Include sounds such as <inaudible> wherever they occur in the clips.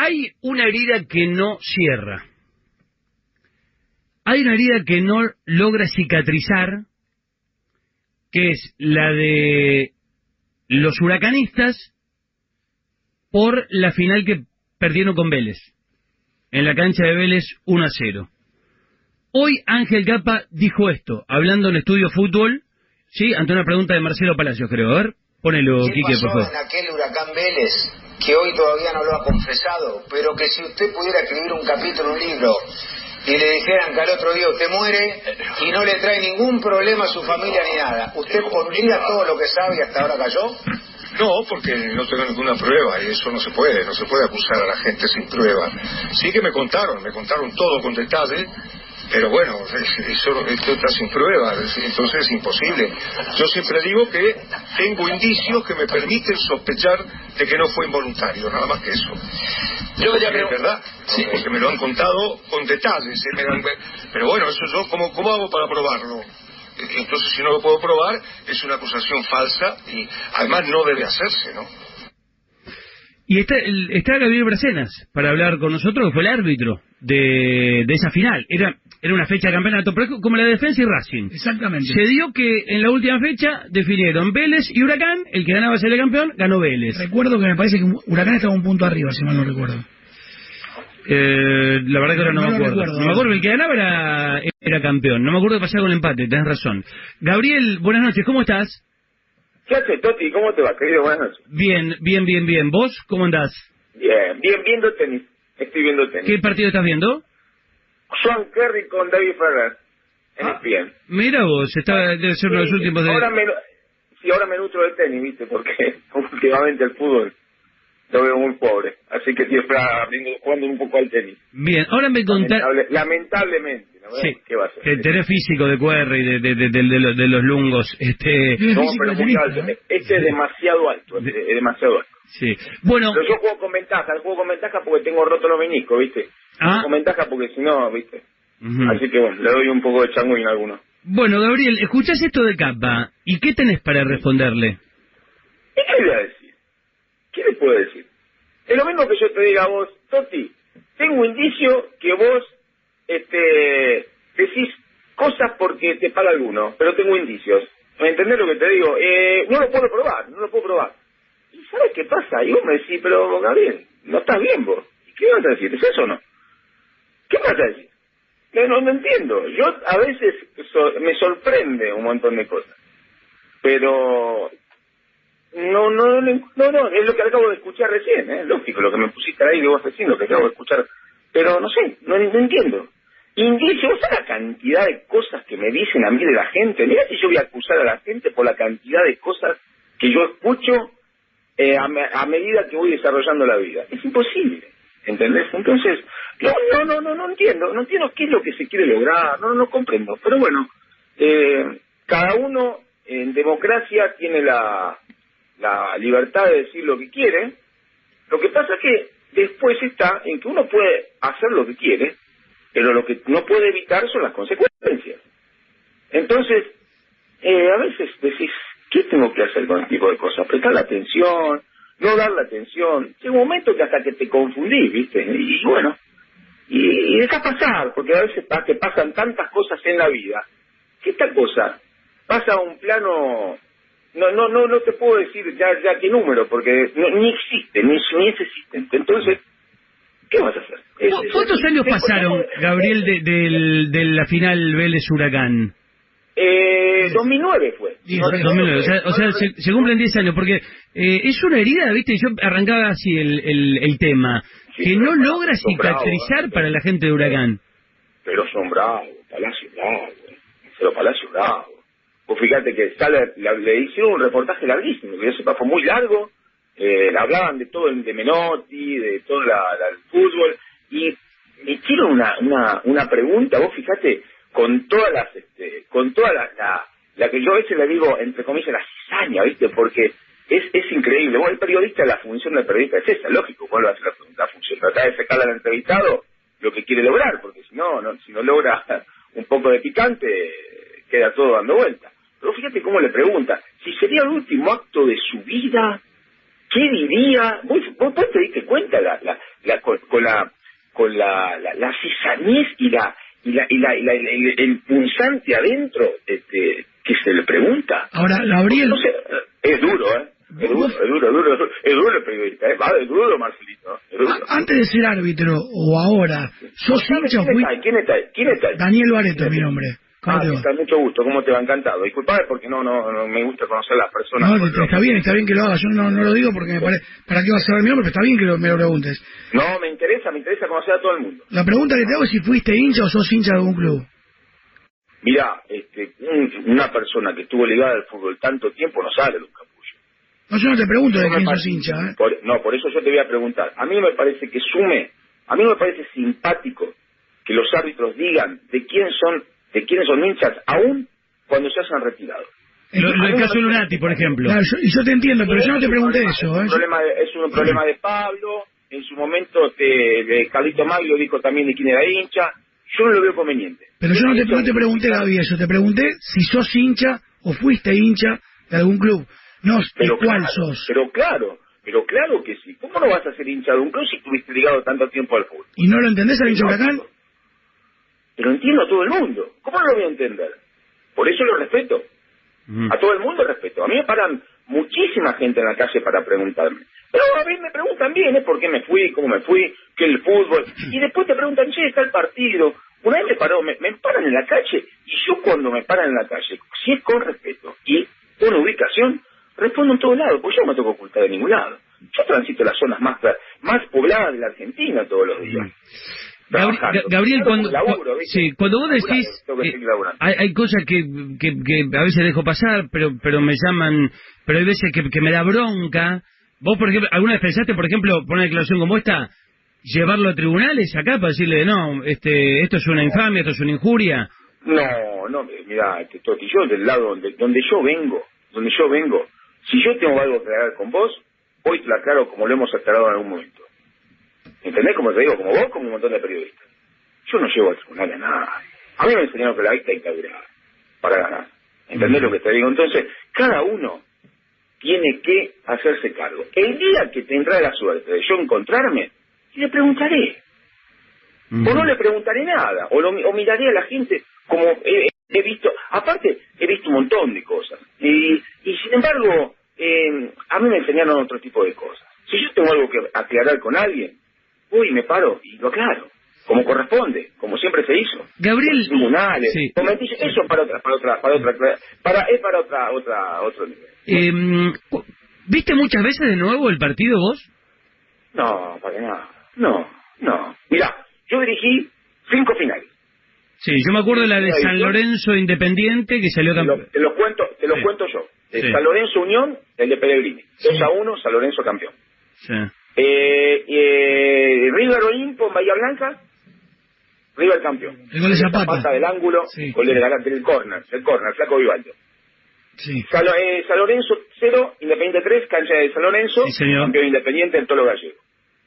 Hay una herida que no cierra. Hay una herida que no logra cicatrizar, que es la de los huracanistas por la final que perdieron con Vélez. En la cancha de Vélez 1 a 0. Hoy Ángel Capa dijo esto, hablando en Estudio Fútbol, ¿sí? Ante una pregunta de Marcelo Palacios, creo. A ver, ponelo, ¿Qué Quique, por favor. en aquel huracán Vélez que hoy todavía no lo ha confesado, pero que si usted pudiera escribir un capítulo, un libro, y le dijeran que al otro día usted muere y no le trae ningún problema a su familia ni nada, ¿usted pondría todo lo que sabe y hasta ahora cayó? No, porque no tengo ninguna prueba y eso no se puede, no se puede acusar a la gente sin prueba. Sí que me contaron, me contaron todo con detalle, pero bueno, eso, esto está sin prueba, entonces es imposible. Yo siempre digo que tengo indicios que me permiten sospechar de que no fue involuntario, nada más que eso. Yo quería Es pregun- verdad, Sí. porque me lo han contado con detalles, ¿eh? Me dan- pero bueno, eso yo, ¿cómo, ¿cómo hago para probarlo? Entonces, si no lo puedo probar, es una acusación falsa y además no debe hacerse, ¿no? Y está, el- está Gabriel Bracenas para hablar con nosotros, que fue el árbitro de, de esa final. Era, era una fecha de campeonato, pero como la de defensa y Racing. Exactamente. Se dio que en la última fecha definieron Vélez y Huracán, el que ganaba ser el campeón, ganó Vélez. Recuerdo que me parece que Huracán estaba un punto arriba, si mal no recuerdo. Eh, la verdad que ahora no, No me acuerdo. recuerdo. no me acuerdo, el que ganaba era, era campeón. No me acuerdo qué pasaba con el empate, tenés razón. Gabriel, buenas noches, ¿cómo estás? ¿Qué haces, Toti? ¿Cómo te va, querido? Buenas noches. Bien, bien, bien, bien. ¿Vos cómo andás? Bien, bien, viendo tenis. Estoy viendo tenis. ¿Qué partido estás viendo? John Kerry con David Ferrer. En Ah. ESPN. Mira vos, está, debe ser uno de los últimos de... Ahora me, sí, ahora me nutro del tenis, ¿viste? Porque <laughs> últimamente el fútbol lo veo muy pobre. Así que estoy aprendiendo- jugando un poco al tenis. Bien, ahora me contás... Lamentable- lamentablemente, ¿no? Sí, ¿Qué va a ser? que tenés físico de QR y de, de, de, de- de los, de los lungos. Este, No, físico pero muy alto. Este es demasiado alto. Este es demasiado alto. Sí. Bueno, Pero yo juego con ventaja. Juego con ventaja porque tengo roto los meniscos, ¿viste? Ah. Con ventaja porque si no, ¿viste? Así que bueno, le doy un poco de changuín a alguno. bueno, Gabriel, escuchás esto de Capa. ¿Y qué tenés para responderle? ¿Y qué le voy a decir? ¿Qué le puedo decir? Es lo mismo que yo te diga a vos, Toti, tengo indicio que vos este, decís cosas porque te paga alguno, pero tengo indicios. ¿Me entendés lo que te digo? Eh, no lo puedo probar, no lo puedo probar. ¿Y sabes qué pasa? Y vos me decís, pero Gabriel, no estás bien vos. ¿Y qué vas a decir? ¿Es eso o no? ¿Qué vas a decir? No, no, no entiendo. Yo a veces me sorprende un montón de cosas. Pero no, no, no, no, es lo que acabo de escuchar recién, ¿eh? lógico, lo que me pusiste ahí de vos recién, lo que acabo de escuchar. Pero no sé, no, entiendo. Indicio, ¿sabes la cantidad de cosas que me dicen a mí de la gente? Mira si yo voy a acusar a la gente por la cantidad de cosas que yo escucho eh, a, me- a medida que voy desarrollando la vida. Es imposible, ¿entendés? Entonces, no, no, no, no, no entiendo, no entiendo qué es lo que se quiere lograr, no, no comprendo. Pero bueno, eh, cada uno en democracia tiene la, la libertad de decir lo que quiere. Lo que pasa es que después está en que uno puede hacer lo que quiere, pero lo que no puede evitar son las consecuencias. Entonces, eh, a veces decís, ¿qué tengo que hacer con este tipo de cosas? Prestar la atención, no dar la atención. Llega un momento que hasta que te confundís, ¿viste? Y, bueno, y, y dejas pasar, porque a veces te pasan tantas cosas en la vida, que esta cosa pasa a un plano no no no no te puedo decir ya ya qué número porque no- ni existe ni, ni es existente entonces qué vas a hacer Es- ¿Cu- es- ¿Cuántos años pasaron, Gabriel, de, del- de la final Vélez-Huracán? Eh, 2009 fue Sí, No, 2009, o sea, o sea, se, se cumplen 10 años, porque eh, es una herida, ¿viste? Yo arrancaba así el, el, el tema, Sí, que no logra cicatrizar ¿eh? para la gente de Huracán. pero son bravos Palacio bravo pero Palacio bravo pues fíjate que sale, le, le hicieron un reportaje larguísimo que yo sepa fue muy largo eh, hablaban de todo el de Menotti de todo la, la- el fútbol y una, una pregunta, vos fíjate, con todas las, este, con toda la, la, la que yo a veces le digo, entre comillas, la cizaña, ¿viste? Porque es, es increíble. Bueno, el periodista, la función del periodista es esa, lógico, ¿cuál va a ser la, la función? Tratar de sacarle al entrevistado lo que quiere lograr, porque si no, no si no logra <laughs> un poco de picante, queda todo dando vuelta. Pero fíjate cómo le pregunta, si sería el último acto de su vida, ¿qué diría? Vos, vos, vos te diste cuenta la, la, la, con, la con la, la, la y la y la, y la, y la el, el punzante adentro este, que se le pregunta. Ahora, Gabriel, No sé, es duro, ¿eh? Es duro, es duro, es duro, es duro, es duro el periodista, ¿eh? Va, es duro, Marcelito, ¿eh? es duro. antes de ser árbitro o ahora, ¿sos ¿Sabe hincha o ¿Quién está ahí? ¿Quién está ahí? ¿Quién está ahí? Daniel Bareto es mi nombre. ¿Cómo Ah, está, mucho gusto, ¿cómo te va? Encantado. Disculpame porque no, no, no me gusta conocer a las personas. No, está bien, está bien que lo hagas. Yo no, no lo digo porque me parece. ¿Para qué vas a saber mi nombre? Pero está bien que lo- me lo preguntes. No, me interesa, me interesa conocer a todo el mundo. La pregunta que te hago es si fuiste hincha o sos hincha de algún club. Mirá, este, un- una persona que estuvo ligada al fútbol tanto tiempo no sale de un capullo. No, yo no te pregunto de No me quién sos hincha. ¿eh? por- no, por eso yo te voy a preguntar. A mí me parece que sume, a mí me parece simpático que los árbitros digan de quién son, de quiénes son hinchas, aún cuando se hayan retirado. Lo, lo del A mí caso Lunati, por ejemplo. Claro, yo- y yo te entiendo, pero yo no te Es un pregunté problema- eso. Es un, ¿eh? problema de, es un problema de Pablo. En su momento, te, de Carlito Maglio dijo también de quién era hincha. Yo no lo veo conveniente. Pero yo no te, no te pregunté, Gaby, eso. Te pregunté si sos hincha o fuiste hincha de algún club. No de Pero cuál claro, sos. pero claro, pero claro que sí. ¿Cómo no vas a ser hincha de un club si estuviste ligado tanto tiempo al fútbol? ¿Y no lo entendés al hincha No, huracán? Pero entiendo a todo el mundo. ¿Cómo no lo voy a entender? Por eso lo respeto. Mm. A todo el mundo respeto. A mí me paran muchísima gente en la calle para preguntarme. Pero a mí me preguntan bien, ¿eh? ¿Por qué me fui? ¿Cómo me fui? ¿Qué el fútbol? Y después te preguntan, che, está el partido. Una vez me paró, me, me paran en la calle. Y yo cuando me paran en la calle, si es con respeto y con ubicación, respondo en todos lados, pues yo no me tengo que ocultar de ningún lado. Yo transito las zonas más, más pobladas de la Argentina todos los días. Gabriel, cuando, vos decís, eh, hay, hay cosas que, que, que a veces dejo pasar, pero pero me llaman, pero hay veces que, que me da bronca. Vos, por ejemplo, ¿alguna vez pensaste, por ejemplo, por una declaración como esta, llevarlo a tribunales acá para decirle, no, este, esto es una infamia, esto es una injuria? No, no, mira, este, Toti, yo del lado donde, donde yo vengo, donde yo vengo, si yo tengo algo que aclarar con vos, hoy te lo aclaro como lo hemos aclarado en algún momento. ¿Entendés? Como te digo, como vos, como un montón de periodistas. Yo no llevo al tribunal a nada. A mí me enseñaron que la vista hay que durar para ganar. ¿Entendés lo que te digo? Entonces, cada uno tiene que hacerse cargo. El día que tendrá la suerte de yo encontrarme, le preguntaré. O no le preguntaré nada, o, lo, o miraré a la gente como he, he visto. Aparte, he visto un montón de cosas. Y, y sin embargo, eh, a mí me enseñaron otro tipo de cosas. Si yo tengo algo que aclarar con alguien, voy y me paro y lo aclaro. Como corresponde, como siempre se hizo. Gabriel, Tribunales, sí. eso para otra, para otra, para otra, para, es para otra, otra, otro nivel. eh, ¿viste muchas veces de nuevo el partido vos? No, para nada. No, no. Mirá, yo dirigí cinco finales. Sí, yo me acuerdo de la de San. Lorenzo Independiente que salió campeón. te lo cuento, te lo Sí. cuento yo. De Sí. San Lorenzo Unión, el de Pellegrini. 2 a 1, San Lorenzo campeón. Sí. Eh, eh, River Olimpo en Bahía Blanca, River campeón. El gol de Zapata. del ángulo, Sí. gol del, del córner, el córner, flaco Vivaldo. Sí. San, eh, San Lorenzo 0, Independiente 3, cancha de San Lorenzo, Sí, campeón independiente en todo lo gallego.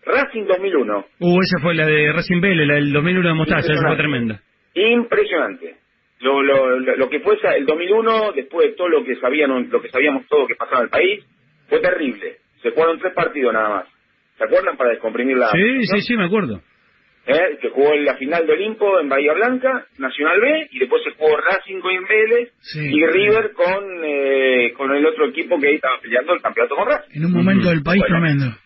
Racing 2001, Uh, esa fue la de Racing Vélez, la del 2001 de Mostaza, esa fue tremenda. impresionante. Lo, lo, lo, que fue el 2001, después de todo lo que sabían, lo que sabíamos todo que pasaba en el país, fue terrible. Se jugaron tres partidos nada más. ¿Se acuerdan? Para descomprimir la... Sí, ¿no? sí, sí, me acuerdo. ¿Eh? Que jugó en la final de Olimpo en Bahía Blanca, Nacional B, y después se jugó Racing con Vélez Sí. y River con, eh, con el otro equipo que ahí estaba peleando el campeonato con Racing. En un momento del país Bueno. tremendo.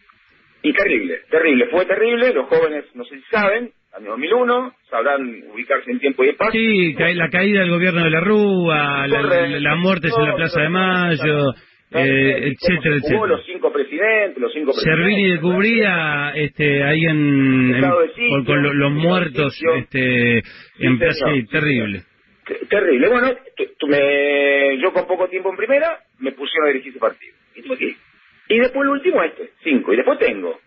Y terrible, terrible, fue terrible. Los jóvenes, no sé si saben, año 2001, sabrán ubicarse en tiempo y espacio. Sí, la caída del gobierno de la Rúa, la, la muertes en la Plaza de Mayo, eh, etcétera, etcétera. los cinco presidentes, los cinco Servini de. Cubría, este, ahí en, sitio, con, con lo- los muertos, sitio. este, en Sí, Plaza, sí, sí, terrible. Te- Terrible. Bueno, me- yo con poco tiempo en primera me pusieron a dirigir ese partido. Y tuve que ir. Y después el último este, cinco. Y después tengo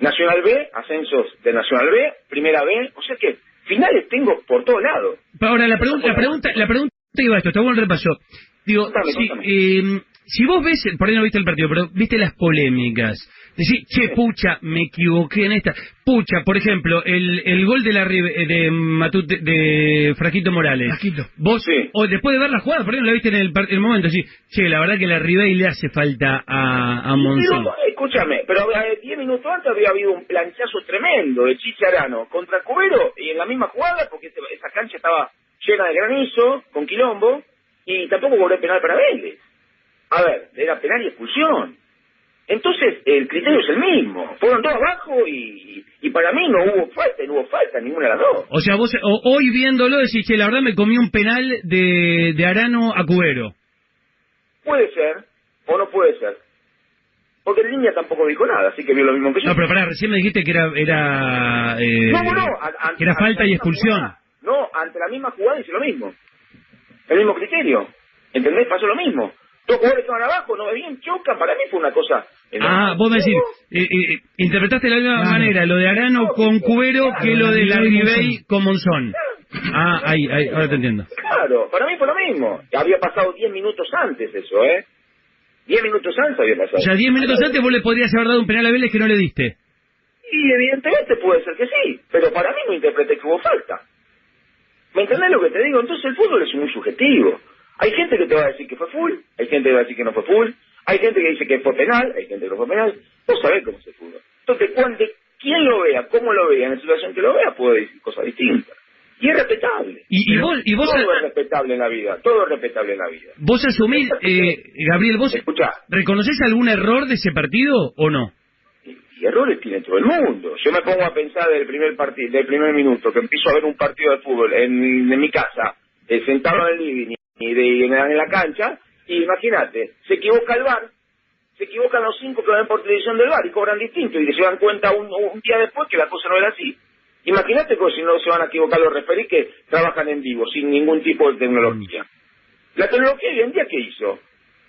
Nacional B, ascensos de Nacional B, Primera B. O sea que Finales tengo por todos lados. Ahora, la, pregunta la, pregunta, la pregunta iba a esto, hago un repaso. Digo, Contame, contame. eh, si vos ves, por ahí no viste el partido, pero viste las polémicas. Decís, che, pucha, me equivoqué en esta. Pucha, por ejemplo, el, el gol de la Rive- de Matute, de Frasquito Morales. Frasquito. Vos, Sí. o después de ver la jugada, por ahí no la viste en el, par- el momento, decís, che, la verdad que la Ribey le hace falta a, a Monzón. Pero, escúchame, pero eh, 10 minutos antes había habido un planchazo tremendo de Chiche Arano contra Cubero y en la misma jugada, porque esa cancha estaba llena de granizo, con quilombo, y tampoco cobró penal para Vélez. A ver, era penal y expulsión. Entonces, el criterio es el mismo. Fueron dos abajo y, y para mí no hubo falta, no hubo falta, ninguna de las dos. O sea, vos o- hoy viéndolo decís, che, la verdad me comí un penal de, de Arano a Cubero. Puede ser, o no puede ser. Porque el línea tampoco dijo nada, así que vio lo mismo que yo. No, pero pará, recién me dijiste que era era, eh, No, no, a- que era falta y expulsión. jugada. No, ante la misma jugada dice lo mismo. El mismo criterio. ¿Entendés? Pasó lo mismo. Dos jugadores estaban abajo, no bien, chocan. Para mí fue una cosa. Ah, vos me decís, eh, eh, interpretaste de la misma Claro. manera lo de Arano con Cubero que lo de la Larribey con Monzón. Ah, ahí, ahí, ahora te entiendo. Claro, para mí fue lo mismo. Había pasado 10 minutos antes eso, ¿eh? 10 minutos antes había pasado. O sea, 10 minutos antes vos le podrías haber dado un penal a Vélez que no le diste. Y evidentemente puede ser que sí, pero para mí no interpreté que hubo falta. ¿Me entendés lo que te digo? Entonces el fútbol es muy subjetivo. Hay gente que te va a decir que fue full, hay gente que va a decir que no fue full, hay gente que dice que fue penal, hay gente que no fue penal. Vos sabés cómo es el fútbol. Entonces, cuando, quien lo vea, cómo lo vea, en la situación que lo vea, puede decir cosas distintas. Y es respetable. Y, y vos, y vos, todo es respetable en la vida, todo es respetable en la vida. vos asumís, eh, Gabriel, vos Escuchá, reconoces algún error de ese partido o no? y, y errores tiene todo el mundo. Yo me pongo a pensar del primer partido, del primer minuto, que empiezo a ver un partido de fútbol en, en mi casa, eh, sentado en el living de, en, la, en la cancha, y imagínate, se equivoca el bar, se equivocan los cinco que ven por televisión del bar y cobran distinto y se dan cuenta un, día después que la cosa no era así. Imagínate que si no se van a equivocar los referís que trabajan en vivo, sin ningún tipo de tecnología. La tecnología hoy en día, ¿qué hizo?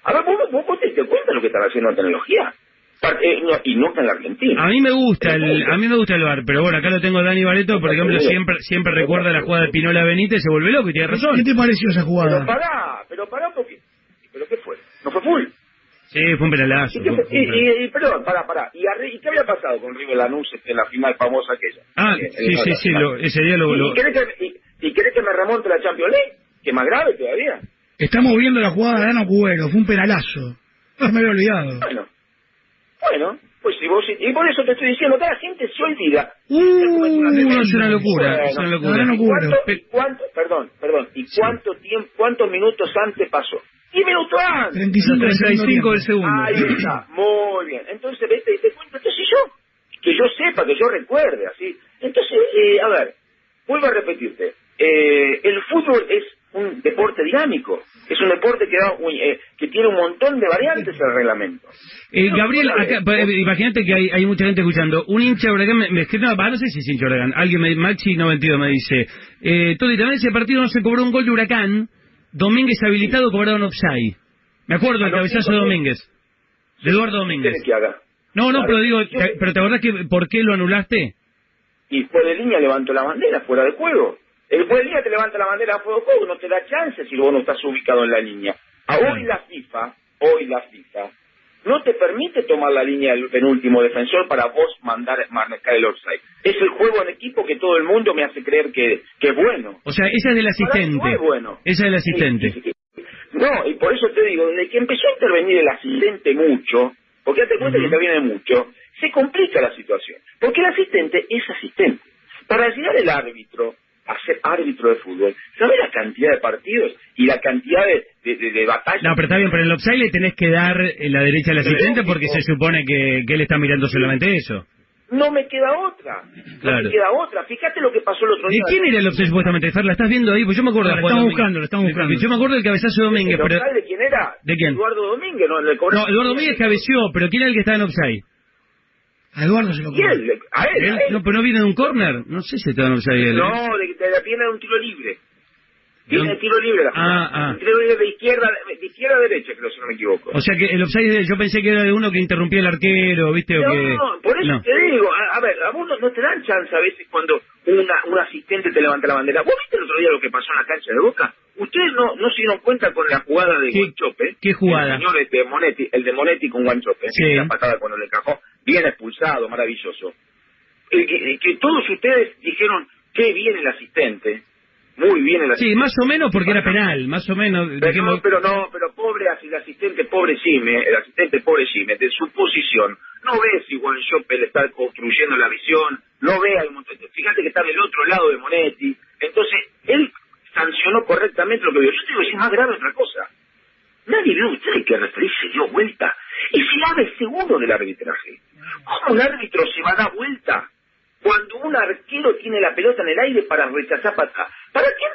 A ver, vos, vos, vos te cuenta lo que están haciendo la tecnología. Eh, y no en la Argentina. A mí me gusta el, a mí me gusta el bar, pero bueno, acá lo tengo Dani Bareto, por ejemplo, siempre siempre recuerda la jugada de Pinola Benítez, se vuelve loco y tiene razón. ¿Qué te pareció esa Pero jugada? pará, pero pará porque... ¿Pero qué fue? ¿No fue full? Sí, fue un penalazo. ¿Y, fue- y, y- y- perdón, pará, pará. ¿Y, arri- ¿Y qué había pasado con River Lanús en la final famosa aquella? Ah, Eh, sí, eh, sí, sí, lo- ese día lo... ¿Y, lo- y querés que, y, y querés que me remonte la Champions League? Que más grave todavía. Estamos viendo la jugada de Arano Cubero, fue un penalazo. No me había olvidado. Bueno, bueno, pues si vos... Y por eso te estoy diciendo, que la gente se olvida. Uh, es una locura, es una Bueno, locura. Arano ¿Y Cubero. cuánto, perdón, perdón, ¿y cuánto tiempo, cuántos minutos antes pasó? ¡10 minutos antes! 35 del segundo 35 del segundo. Ahí está, muy bien. Entonces, vete y te cuento, entonces yo, que yo sepa, que yo recuerde, así. Entonces, eh, a ver, vuelvo a repetirte, eh, el fútbol es un deporte dinámico, es un deporte que, da un- eh, que tiene un montón de variantes el reglamento. Eh, No, Gabriel, acá, eh, imagínate que hay, hay mucha gente escuchando. Un hincha de Huracán me, me escribe, no, sé si es hincha de Huracán, alguien me, Maxi92 me dice, eh, Toti, también ese partido no se cobró un gol de Huracán, Domínguez habilitado cobraron offside. Me acuerdo del A los cabezazo de Domínguez, de Eduardo ¿Qué Domínguez. que haga? No, no, pero digo, te- pero ¿te acordás que por qué lo anulaste? Y fue de línea levantó la bandera fuera de juego. El de línea te levanta la bandera fuera de juego, no te da chance si vos no estás ubicado en la línea. A hoy la FIFA, hoy la FIFA, no te permite tomar la línea del penúltimo defensor para vos mandar marcar el offside. Es el juego en equipo que todo el mundo me hace creer que, que es bueno. O sea, esa es del asistente. no es bueno. Esa es del asistente. Sí, sí, sí. No, y por eso te digo, desde que empezó a intervenir el asistente mucho, porque date cuenta que interviene mucho, se complica la situación. Porque el asistente es asistente. Para llegar el árbitro a ser árbitro de fútbol, ¿sabes la cantidad de partidos y la cantidad de, de, de- de batallas? No, pero está bien, pero en el offside le tenés que dar eh, la derecha al asistente porque se supone que, que él está mirando solamente eso. No me queda otra. No me queda otra. Fíjate lo que pasó el otro ¿De día. quién era el offside supuestamente? Fer, ¿la estás viendo ahí? Pues yo me acuerdo de Lo la estamos de buscando, lo estamos buscando. Yo me acuerdo del cabezazo de Domínguez, ¿El pero... de quién era? ¿De quién? Eduardo Domínguez, no, le No, Eduardo Domínguez cabeció, pero ¿quién era el que estaba en offside? A Eduardo se lo ¿Y cobró. él? A él, ¿Él? a él. No, pero no viene de un córner. No sé si estaba en offside él. ¿eh? No, de, de la pierna de un tiro libre. Tiene tiro libre la jugada. Ah, ah. Tiro libre de izquierda, de izquierda a derecha, creo, si no me equivoco. O sea que el offside, de- yo pensé que era de uno que interrumpía al arquero, ¿viste? O No, que... no, por eso No. te digo, a, a ver, a vos no, no te dan chance a veces cuando una, un asistente te levanta la bandera. ¿Vos viste el otro día lo que pasó en la cancha de Boca? Ustedes no, no se dieron cuenta con la jugada de ¿Qué- Guanchope. qué jugada? El señor este, Monetti, el de Monetti con Guanchope. Sí. La patada cuando le encajó, bien expulsado, maravilloso. Eh, que, que todos ustedes dijeron, qué bien el asistente. Muy bien el asistente. Sí, más o menos porque era penal, más o menos. Pero dejemos- no, pero no, pero pobre el asistente, pobre Jimmy, el asistente pobre Jimmy, de su posición, no ve si Juan le está construyendo la visión, no ve al montón. Fíjate que está del otro lado de Monetti, entonces él sancionó correctamente lo que vio. Yo te digo, es más grave otra cosa. Nadie vio usted que el referee se dio vuelta. Es el ave seguro del arbitraje. ¿Cómo un árbitro se va a dar vuelta cuando un arquero tiene la pelota en el aire para rechazar para atrás? ¿Para qué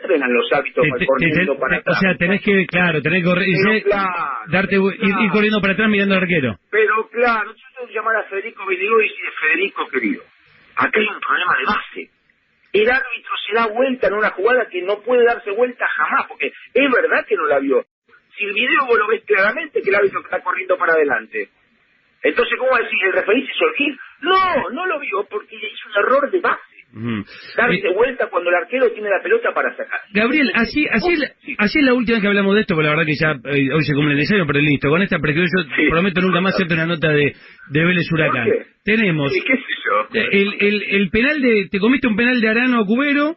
entrenan los árbitros Te- te- corriendo te- para te- o sea, tenés que, claro, tenés que correr, Pero y- claro, darte, ir, corriendo para atrás mirando al arquero. Pero claro, yo tengo que llamar a Federico Vidigo y decir, Federico querido, acá hay un problema de base. El árbitro se da vuelta en una jugada que no puede darse vuelta jamás, porque es verdad que no la vio. Si el video vos lo ves claramente que el árbitro está corriendo para adelante. Entonces, ¿cómo decir? ¿El referí se gil? No, no lo vio porque hizo un error de base. Darse vuelta cuando el arquero tiene la pelota para sacar. Gabriel, así, así, es así es la última vez que hablamos de esto, porque la verdad que ya eh, hoy se cumple el deseo, pero listo. Con esta prescripción yo Sí. prometo nunca más hacerte una nota de, de Vélez Huracán. Tenemos Sí, ¿Qué sé yo? eh, el, el, el penal de... Te comiste un penal de Arano a Cubero,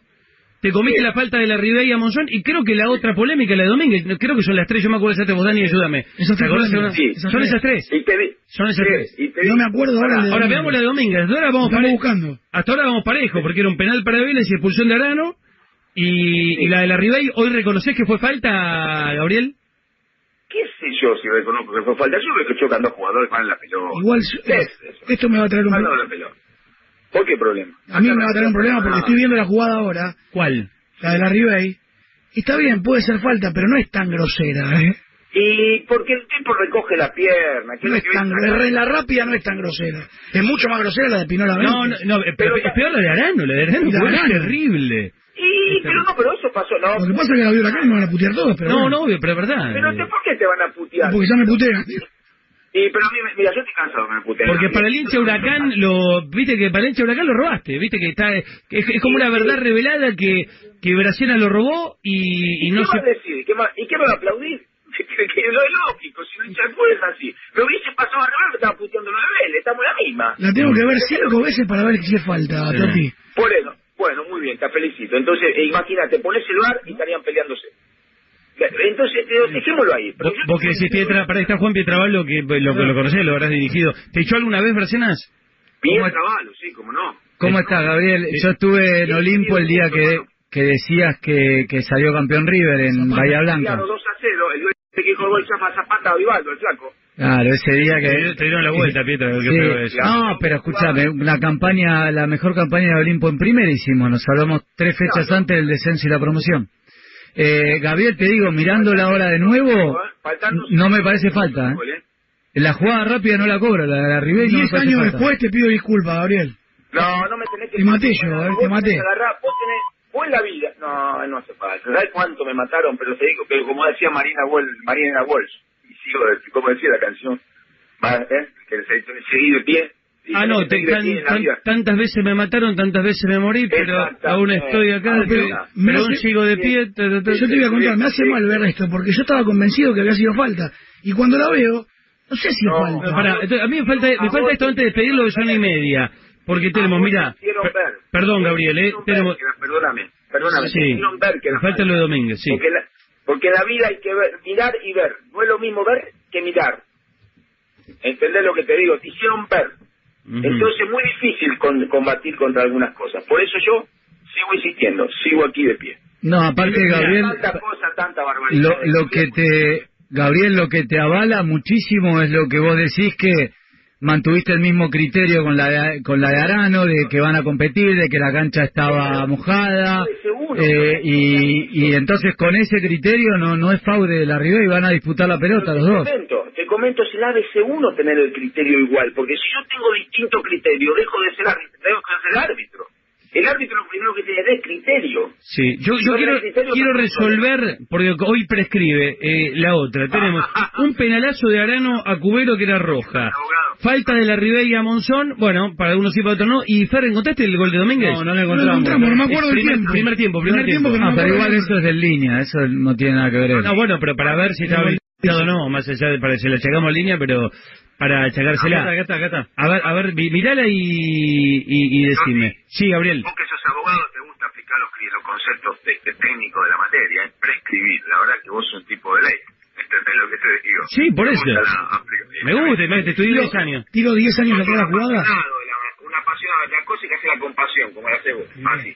te comiste Sí. la falta de la Ribey a Monzón, y creo que la otra polémica, la de Domínguez, creo que son las tres, yo me acuerdo de esa vos, Dani, ayúdame. Esas ¿Te tres una? Sí. Esas Son esas tres. Y te di- Son esas Sí, tres. y te No me acuerdo ahora de Ahora veamos la de Domínguez. Ahora vamos Estamos pare- buscando. Hasta ahora vamos parejo, porque era un penal para Vélez y expulsión de Arano. Y, y la de la Ribey, ¿hoy reconoces que fue falta, Gabriel? ¿Qué sé yo si reconozco que fue falta? Yo veo que chocan dos jugadores van en la pelota. Igual, ¿Qué es eso? esto me va a traer un Van en problema. la pelota. ¿Por qué problema? A mí me va a traer un problema porque Ah. estoy viendo la jugada ahora, ¿Cuál? la de la Ribey. Y está bien, puede ser falta, pero no es tan grosera, ¿eh? Y porque el tipo recoge la pierna. que No es tan, la rápida no es tan grosera. Es mucho más grosera la de Pinola No, no, no, pero, es peor la de Arano, la de Arano La de fue Arano. terrible. Y, pero no, pero eso pasó, no. Lo que pasa es que la vio la cara y me van a putear todos, pero No, bueno. no, obvio, pero es verdad. Pero ¿por qué te van a putear? Porque ya me putean. Y, pero a mí, me- mira, yo estoy cansado que me puteen. Porque para el hincha huracán lo, viste que para el hincha huracán lo robaste, viste que está, es, es como una verdad revelada que, que Bracena lo robó y, y no ¿Qué se, va a decir? ¿Qué va- ¿Y qué me va a aplaudir? <laughs> que, lo es lógico, si no hincha es así. Me hubiese pasado a revés, me estaba puteando nueve veces, estamos en la misma. La tengo que ver cinco veces para ver si es falta, Sí. Toti. Por eso, bueno, muy bien, te felicito. Entonces, eh, imagínate, pones el bar y estarían peleándose. Entonces, eh, dejémoslo ahí. Vos, vos que decís Pietra, para estar Juan Pietravallo, que lo, que lo conocés, lo habrás dirigido. ¿Te echó alguna vez Bracenas? Bien ¿Cómo- trabajo, sí, como no. ¿Cómo estás, Gabriel? Yo estuve en Olimpo el día que, que decías que, que salió campeón River en Bahía Blanca. Claro, 2 a 0, el que dijo el gol Zafa Zapata a Vivaldo, el flaco. Claro, ese día que... te dieron la vuelta, Pietra, Sí. es. No, pero escúchame, la campaña, la mejor campaña de Olimpo en primera hicimos, nos hablamos tres fechas Claro. antes del descenso y la promoción. Eh, Gabriel, te digo, mirándola ahora de nuevo, no me parece falta, ¿eh? La jugada rápida no la cobra, la de la Ribey no Diez parece años falta. después te pido disculpas, Gabriel. No, no me tenés que... Te maté yo, Vos te tenés maté. agarrar, Vos tenés... Vos en la vida... No, no hace falta. ¿Sabés cuánto me mataron? Pero te digo que, como decía Marina Walsh, Marina Walsh, y sigo, de- como decía la canción, ¿eh? que se, seguí de pie. Ah, no, te- tan- tan- tantas veces me mataron, tantas veces me morí, pero aún estoy acá, Ah, pero- aún sigo de pie. ta, ta, ta. Yo te voy a contar, me hace mal ver esto, porque yo estaba convencido que había sido falta. Y cuando la veo, no sé si No, falta. entonces, a mí me falta, me falta esto antes de despedirlo de zona y media. Porque tenemos, mira, per- perdón Gabriel, eh, ver tenemos, Perdóname, perdóname. Sí. ver que falta lo de Domínguez, sí. Porque, la, porque la vida hay que ver, mirar y ver. No es lo mismo ver que mirar. ¿Entendés lo que te digo? Te hicieron ver. Entonces es muy difícil con- combatir contra algunas cosas. Por eso yo sigo insistiendo, sigo aquí de pie. No, aparte, Gabriel, Tanta cosa, tanta barbaridad. lo, lo que te, Gabriel, lo que te avala muchísimo es lo que vos decís que mantuviste el mismo criterio con la de, con la de Arano, de que van a competir, de que la cancha estaba mojada, eh, y, y entonces con ese criterio no no es fraude de la Ribey y van a disputar la pelota los dos. Comento, es el ABC1 tener el criterio igual, porque si yo tengo distinto criterio, dejo de ser árbitro, dejo de ser árbitro. El árbitro lo primero que le dé criterio. Sí, yo, yo No quiero, quiero resolver, porque hoy prescribe eh, la otra. Tenemos <laughs> un penalazo de Arano a Cubero que era roja. Falta de la Ribey a Monzón, bueno, para algunos sí, para otros no. ¿Y Fer, encontraste el gol de Domínguez? No, no lo No lo encontramos. encontramos, no me acuerdo del primer, tiempo. primer tiempo, primer, Primer tiempo que no Ah, pero igual del eso es en línea, eso no tiene nada que ver. No, bueno, pero para ver si estaba habilitado o no, más allá de para si le achacamos línea, pero para achacársela. Acá está, acá está. A ver, a ver, mi- mirala y, y, y decime. Sí, Gabriel. Vos que sos abogado te gusta aplicar los, los conceptos de- de técnicos de la materia, es prescribir. La verdad que vos sos un tipo de ley. ¿Entendés lo que te digo? Sí, por Me eso. gusta la aplica- Me gusta, me- te estudié 10 años. Tiro 10 años atrás la jugada. de la- una pasión a la cosa y que hace la compasión, como la haces vos. Así,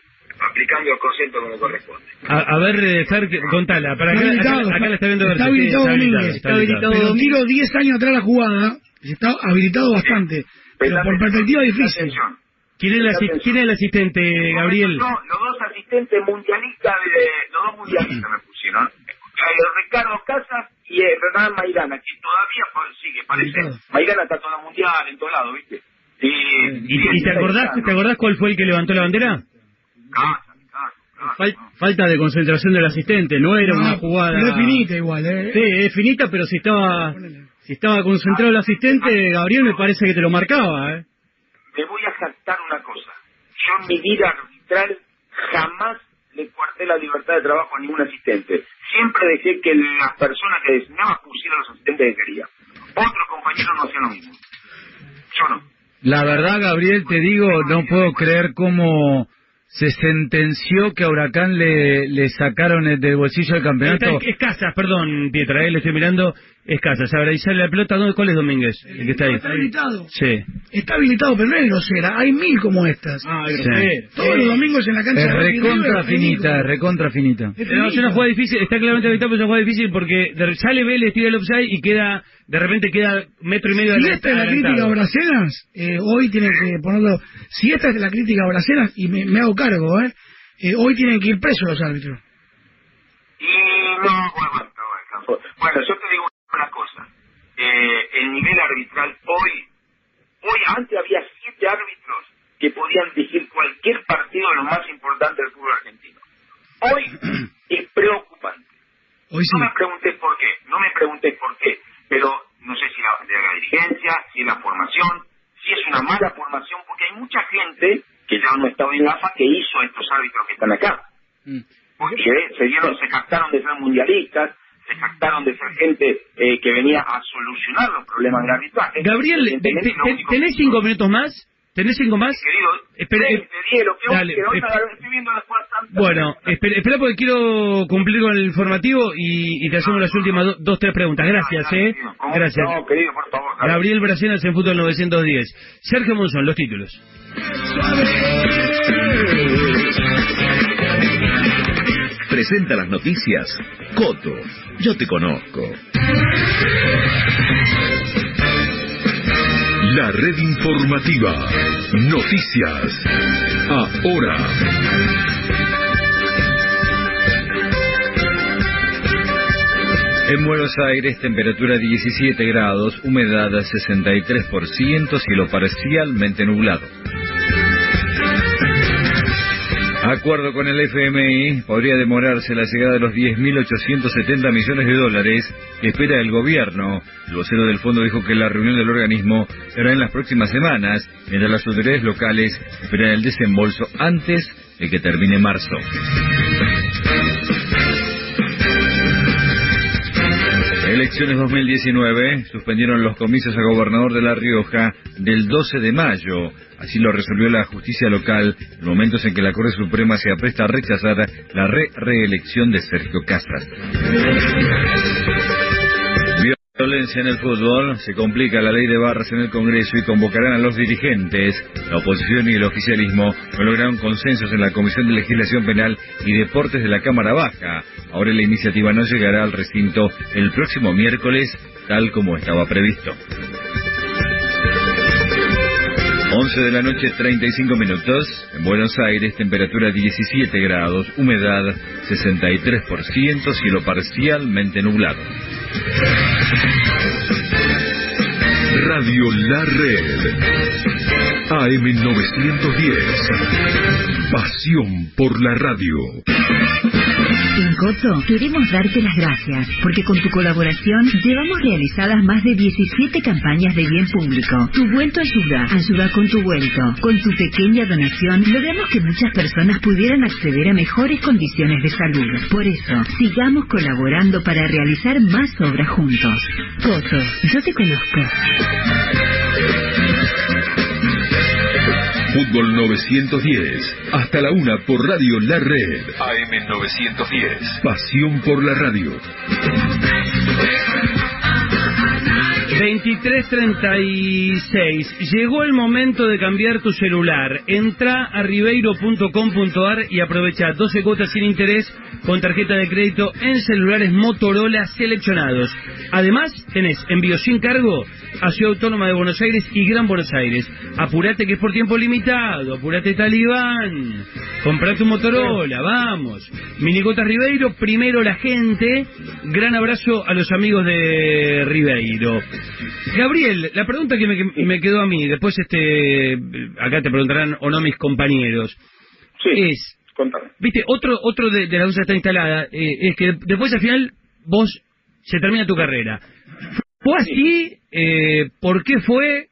aplicando los conceptos como corresponde. A, a ver, eh, Fer, que- contala. Para acá, Está acá, habilitado, acá la está viendo está habilitado Domínguez, está habilitado. Pero tiro 10 años atrás la jugada, y está habilitado bastante. Pero por perspectiva difícil. ¿Quién es el, asi- quién es el asistente, Gabriel? No, los dos asistentes mundialistas, de, los dos mundialistas me pusieron. Ricardo Casas y Hernán Maidana, que todavía sigue, parece. Maidana está todo mundial, en todo lado, ¿viste? Y, ¿Y, y te acordás, te acordás cuál fue el que levantó la bandera? Falta de concentración del asistente, no era una jugada. pero es finita igual, ¿eh? Sí, es finita, pero si estaba Ponele. si estaba concentrado el asistente, Gabriel me parece que te lo marcaba, ¿eh? Me voy a jactar una cosa. Yo en mi vida arbitral jamás le cuarté la libertad de trabajo a ningún asistente. Siempre dejé que las personas que designaba pusieran los asistentes que quería. Otros compañeros no hacían lo mismo. Yo no. La verdad, Gabriel, te digo, no puedo creer cómo se sentenció que a Huracán le, le sacaron el del bolsillo del campeonato. Está- es Casas, perdón, Pietra, eh, le estoy mirando. Es Casas. Ahora, y sale la pelota, ¿dónde, ¿cuál es Domínguez? El que está ahí. Está habilitado. Sí. Está habilitado, pero no es grosera. Hay mil como estas. Ah, Sí. Todos los domingos en la cancha Es de recontra finita, recontra finita. Es No, es una jugada difícil, está claramente habilitado, pero es una jugada difícil porque de- sale Vélez, tira el offside y queda, de repente queda metro y medio Si adelanta- esta es la crítica a Bracenas, eh, hoy tienen que ponerlo. Si esta es la crítica a Bracenas, y me, me hago cargo, ¿eh? Eh, Hoy tienen que ir presos los árbitros. Y no, bueno, bueno, no, bueno, bueno, yo te digo. Eh, el nivel arbitral hoy, hoy antes había siete árbitros que podían dirigir cualquier partido de lo más importante del fútbol argentino. Hoy <clears throat> es preocupante. Hoy sí. No me pregunté por qué, no me pregunté por qué, pero no sé si la, de la dirigencia, si la formación, si es una mala formación, porque hay mucha gente que ya no estaba en la AFA que hizo estos árbitros que están acá. Mm. Porque se dieron, se jactaron de ser mundialistas, se jactaron de ser gente eh, que venía a solucionar los problemas del arbitraje. Gabriel, te- te- ¿tenés cinco minutos más? ¿Tenés cinco más? Querido, Espera, eh, eh, Bueno, espera, espera porque quiero cumplir con el informativo y, y te hacemos las últimas do- dos, tres preguntas. Gracias, Dale, ¿eh? Gracias. No, querido, por favor. Gabriel Bracenas en Fútbol 910. Sergio Monzón, los títulos. Presenta las noticias Coto. Yo te conozco. La red informativa. Noticias. Ahora. En Buenos Aires, temperatura 17 grados, humedad 63%, cielo parcialmente nublado. Acuerdo con el FMI, podría demorarse la llegada de los 10.870 millones de dólares que espera el gobierno. El vocero del fondo dijo que la reunión del organismo será en las próximas semanas, mientras las autoridades locales esperan el desembolso antes de que termine marzo. Elecciones 2019 suspendieron los comicios a gobernador de La Rioja del 12 de mayo. Así lo resolvió la justicia local en momentos en que la Corte Suprema se apresta a rechazar la re reelección de Sergio Casas. Violencia en el fútbol, se complica la ley de barras en el Congreso y convocarán a los dirigentes. La oposición y el oficialismo no lograron consensos en la Comisión de Legislación Penal y Deportes de la Cámara Baja. Ahora la iniciativa no llegará al recinto el próximo miércoles, tal como estaba previsto. 11 de la noche, 35 minutos. En Buenos Aires, temperatura 17 grados, humedad 63%, cielo parcialmente nublado. Radio La Red. AM910. Pasión por la radio. En Coto queremos darte las gracias porque con tu colaboración llevamos realizadas más de 17 campañas de bien público. Tu vuelto ayuda, ayuda con tu vuelto. Con tu pequeña donación logramos que muchas personas pudieran acceder a mejores condiciones de salud. Por eso, sigamos colaborando para realizar más obras juntos. Coto, yo te conozco. Fútbol 910. Hasta la una por Radio La Red. AM 910. Pasión por la radio. 2336. Llegó el momento de cambiar tu celular. Entra a ribeiro.com.ar y aprovecha 12 cuotas sin interés con tarjeta de crédito en celulares Motorola seleccionados. Además, tenés envío sin cargo a Ciudad Autónoma de Buenos Aires y Gran Buenos Aires. Apurate que es por tiempo limitado. Apurate Talibán. Comprate un Motorola, vamos. Minigotas Ribeiro, primero la gente. Gran abrazo a los amigos de Ribeiro. Gabriel, la pregunta que me, me quedó a mí, después este, acá te preguntarán o no mis compañeros, es, Contame. viste, otro otro de, de la duda está instalada, eh, es que después al final vos se termina tu carrera. ¿Fue así? Eh, ¿Por qué fue?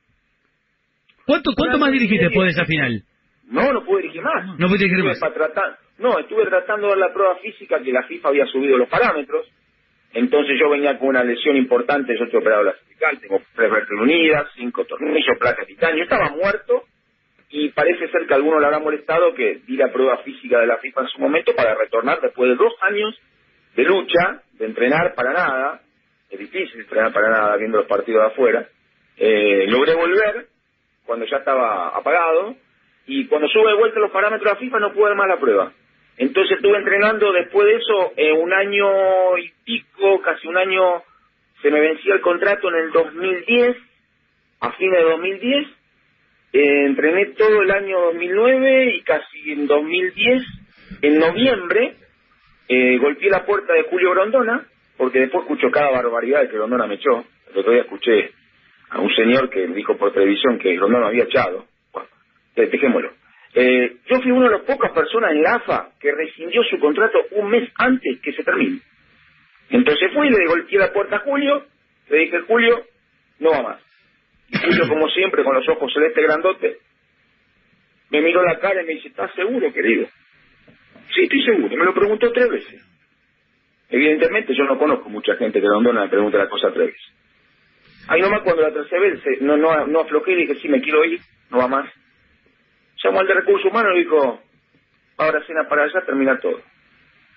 ¿Cuánto, cuánto más dirigiste después de esa final? No, no pude dirigir más. No pude dirigir más. para tratar, no, estuve tratando de dar la prueba física que la FIFA había subido los parámetros. Entonces yo venía con una lesión importante, yo estoy operado la cervical, tengo tres vértebras unidas, cinco tornillos, placa de titanio. Yo estaba muerto y parece ser que a alguno le habrá molestado que di la prueba física de la FIFA en su momento para retornar después de dos años de lucha, de entrenar para nada. Es difícil entrenar para nada viendo los partidos de afuera. Eh, logré volver cuando ya estaba apagado y cuando sube de vuelta los parámetros de la FIFA no pude dar más la prueba. Entonces estuve entrenando después de eso eh, un año y pico, casi un año, se me vencía el contrato en el 2010, a fines de 2010, entrené todo el año 2009 y casi en 2010, en noviembre, eh, golpeé la puerta de Julio Grondona, porque después escucho cada barbaridad que Grondona me echó. El otro día escuché a un señor que dijo por televisión que Grondona había echado. Bueno, dejémoslo. Eh, yo fui una de las pocas personas en la AFA que rescindió su contrato un mes antes que se termine. Entonces fui, le golpeé la puerta a Julio, le dije, Julio, no va más. Y Julio, como siempre, con los ojos celeste grandote, me miró la cara y me dice, ¿estás seguro, querido? Sí, estoy seguro. Me lo preguntó tres veces. Evidentemente yo no conozco mucha gente que Rondona me pregunta la cosa tres veces. Ahí nomás cuando la tercera vez se- no, no, no aflojé y dije, sí, me quiero ir, no va más. Llamó al de recursos humanos y dijo, ahora cena para allá, termina todo.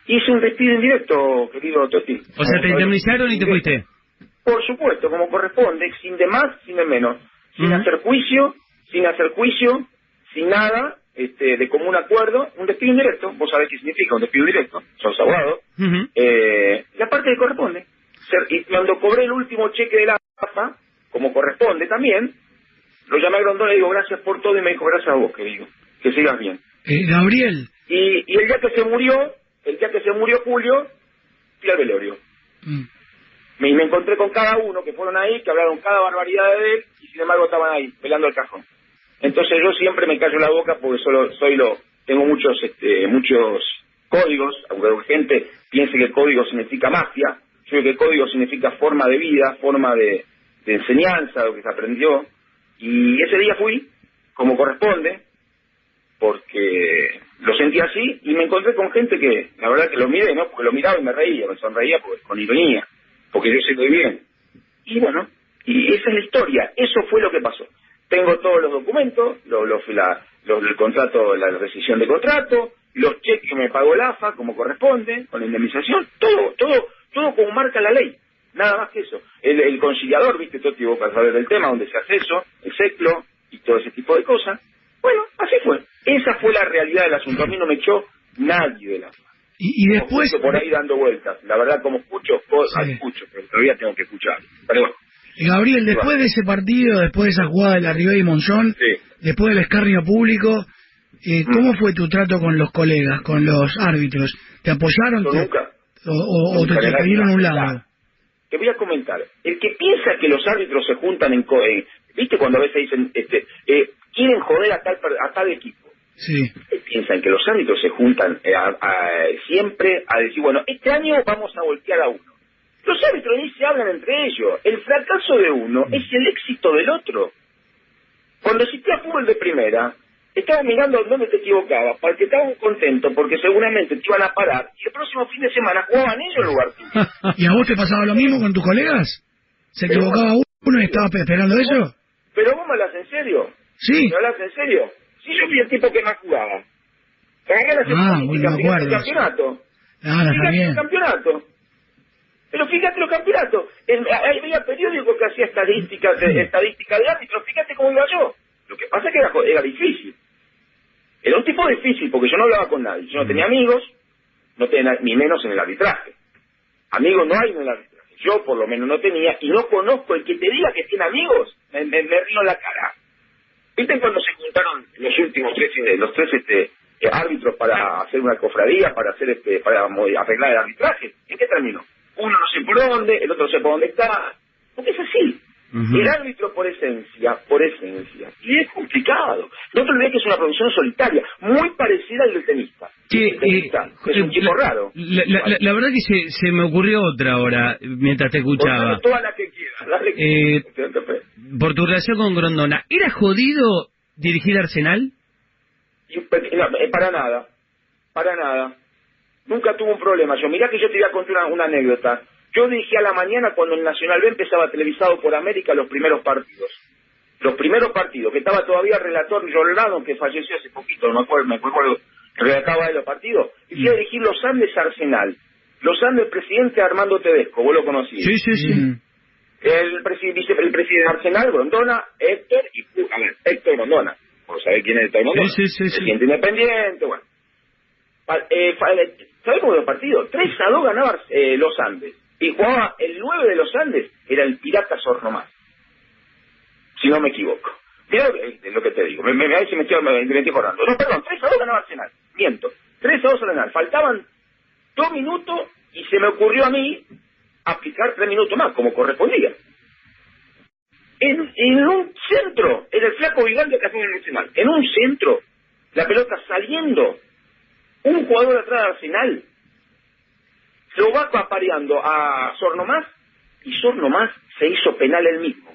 Hice un despido indirecto, querido Toti. O sea, te indemnizaron y te fuiste. Por supuesto, como corresponde, sin de más, sin de menos, sin hacer juicio, sin hacer juicio, sin nada, este, de común acuerdo, un despido indirecto, vos sabés qué significa un despido directo, sos abogado, Ujú. eh, la parte que corresponde. Y cuando cobré el último cheque de la AFA, como corresponde también, lo llamé a Grondona y le digo gracias por todo y me dijo gracias a vos, querido, que sigas bien. Eh, Gabriel, Y, y el día que se murió, el día que se murió Julio, fui al velorio. mm, Me, encontré con cada uno que fueron ahí, que hablaron cada barbaridad de él, y sin embargo estaban ahí, pelando el cajón. Entonces yo siempre me callo la boca porque solo soy lo, tengo muchos, este, muchos códigos, aunque gente piense que código significa mafia, yo creo que código significa forma de vida, forma de, de enseñanza, lo que se aprendió, y ese día fui, como corresponde, porque lo sentí así y me encontré con gente que la verdad que lo miré, ¿no? Porque lo miraba y me reía, me sonreía porque, con ironía, porque yo sé muy bien. Y bueno, y esa es la historia, eso fue lo que pasó. Tengo todos los documentos, lo, lo, la, el contrato, la rescisión de contrato, los cheques que me pagó el AFA como corresponde, con la indemnización, todo, todo, todo como marca la ley. Nada más que eso. El, el conciliador, viste, Toti, vos para saber del tema, donde se hace eso, el seclo y todo ese tipo de cosas. Bueno, así fue. Esa fue la realidad del asunto. A mí no me echó nadie de la y, y después, por ahí dando vueltas. La verdad, como escucho, cosas, Sí. escucho, pero todavía tengo que escuchar. Pero bueno, Gabriel, después de ese partido, después de esa jugada de la Ribey y Monzón, sí. después del escarnio público, eh, Mm. ¿cómo fue tu trato con los colegas, con los árbitros? ¿Te apoyaron te- nunca. o, o- o te, nunca te dieron un lado? Te voy a comentar. El que piensa que los árbitros se juntan en... co- eh, ¿Viste cuando a veces dicen, este, eh, quieren joder a tal, a tal equipo. Sí. Piensan que los árbitros se juntan eh, a- a- siempre a decir, bueno, este año vamos a voltear a uno. Los árbitros ni se hablan entre ellos. El fracaso de uno es el éxito del otro. Cuando existía fútbol de primera, estabas mirando dónde te equivocabas, porque estaban contentos, porque seguramente te iban a parar, y el próximo fin de semana jugaban ellos en lugar tuyo. <laughs> ¿Y a vos te pasaba lo mismo con tus colegas? ¿Se equivocaba uno y estaba esperando eso? Pero vos me hablas en serio. Sí. ¿Me hablas en serio? Si yo fui el tipo que más jugaba. Gané la Ah, bueno, me fíjate el acuerdo. campeonato. Ah, Fíjate bien. el campeonato. Pero fíjate los campeonatos. En- hay- había periódicos que hacía estadísticas de, estadística de árbitros. Fíjate cómo iba yo. Lo que pasa es que era, era difícil. Era un tipo difícil porque yo no hablaba con nadie. Yo no tenía amigos, no tenía ni menos en el arbitraje. Amigos no hay en el arbitraje. Yo por lo menos no tenía y no conozco el que te diga que tiene amigos. Me, me, me río la cara. ¿Viste cuando se juntaron los últimos tres, eh, los tres este, eh, árbitros para hacer una cofradía, para hacer este, para arreglar el arbitraje? ¿En qué terminó? Uno no sé por dónde, el otro no sé por dónde está. Porque es así. El árbitro por esencia, por esencia. Y es complicado. No te olvides que es una producción solitaria, muy parecida al del tenista. Che, el tenista eh, es un tipo la- raro. La, la- la- la verdad que se, se me ocurrió otra ahora, mientras te escuchaba. Todas las que quieras. dale. Eh, Por tu relación con Grondona, ¿era jodido dirigir Arsenal? Y, no, para nada, para nada. Nunca tuvo un problema. Yo, mirá que yo te voy a contar una, una anécdota. Yo dirigí a la mañana cuando el Nacional B empezaba televisado por América los primeros partidos. Los primeros partidos, que estaba todavía el relator Jordano, que falleció hace poquito, no me acuerdo, me acuerdo, relataba de los partidos. Y fui a dirigir los Andes Arsenal. Los Andes, presidente Armando Tedesco, vos lo conocías. Sí, sí, sí. El, presi- vice- el presidente de Arsenal, Grondona, Héctor y a ver, Héctor Grondona. Vos sabés quién es Héctor Grondona. Sí, sí, sí. Presidente independiente, bueno. Eh, eh, ¿Sabés cómo los partidos? 3 a 2 ganaba eh, los Andes. Y jugaba el 9 de los Andes, era el Pirata Sornomás. Si no me equivoco. Mirá eh, lo que te digo, me, me, se me estoy, me, me estoy acordando. No, perdón, 3 a 2 ganaba Arsenal. Miento. 3 a 2 Arsenal. Faltaban dos minutos y se me ocurrió a mí aplicar tres minutos más, como correspondía. En, en un centro, en el flaco Vigaldo que en Nacional, en un centro, la pelota saliendo, un jugador atrás de Arsenal, lo va apareando a Sornomás, y Sornomás se hizo penal él mismo.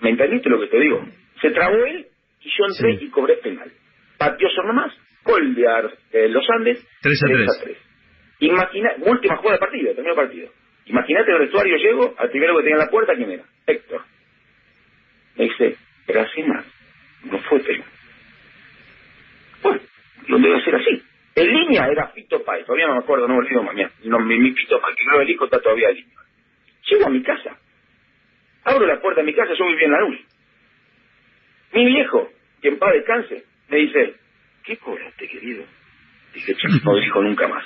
¿Me entendiste lo que te digo? Se trabó él, y yo entré Sí. y cobré penal. Partió Sornomás, gol de Ar- eh, Los Andes, 3 a 3. 3. Imagina, última jugada del partido, terminó el partido. Imagínate el vestuario llego, al primero que tenía en la puerta, ¿quién era? Héctor. Me dice, pero así más, no fue penal. Bueno, lo debe hacer así. En línea era Pito Pai, todavía no me acuerdo, no me olvido mañana. No, mi, mi Pito Pai, que no el hijo está todavía en línea. Llego a mi casa, abro la puerta de mi casa, yo vivía en la luz. Mi viejo, que en paz descanse, me dice, ¿qué cobraste, querido? Dije, "Chao, no dijo nunca más.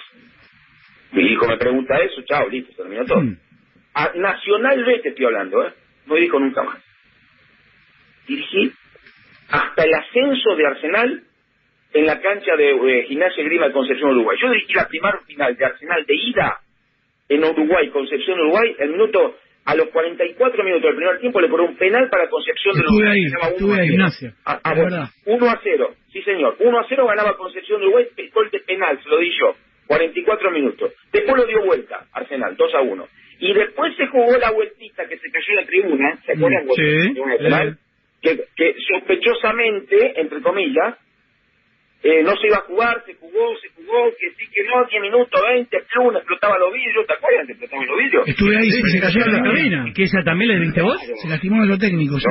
Mi hijo me pregunta eso, chao, listo, se terminó todo. A Nacional B te estoy hablando, ¿eh? No dijo nunca más. Dirigí hasta el ascenso de Arsenal en la cancha de eh, Gimnasia Grima de Concepción, Uruguay. Yo dirigí la primera final de Arsenal de ida en Uruguay, Concepción, Uruguay, el minuto, a los 44 minutos del primer tiempo le cobró un penal para Concepción de Uruguay. 1 estuve a ahí, 0. Ignacio. Ah, ah. 1 a 0, sí señor. 1 a 0 ganaba Concepción de Uruguay, gol de penal, se lo di yo. 44 minutos. Después lo dio vuelta, Arsenal, 2 a 1. Y después se jugó la vueltita que se cayó en la tribuna, ¿se acuerdan? Sí, sí. que, que sospechosamente, entre comillas, eh, no se iba a jugar, se jugó, se jugó, que sí, que no, 10 minutos, 20, plum, explotaba los vidrios, ¿te acuerdas que explotaban los vidrios? Estuve ahí, se, se cayó la cabina. ¿Y que esa también la viste vos? Se lastimó nuestro técnico, sí.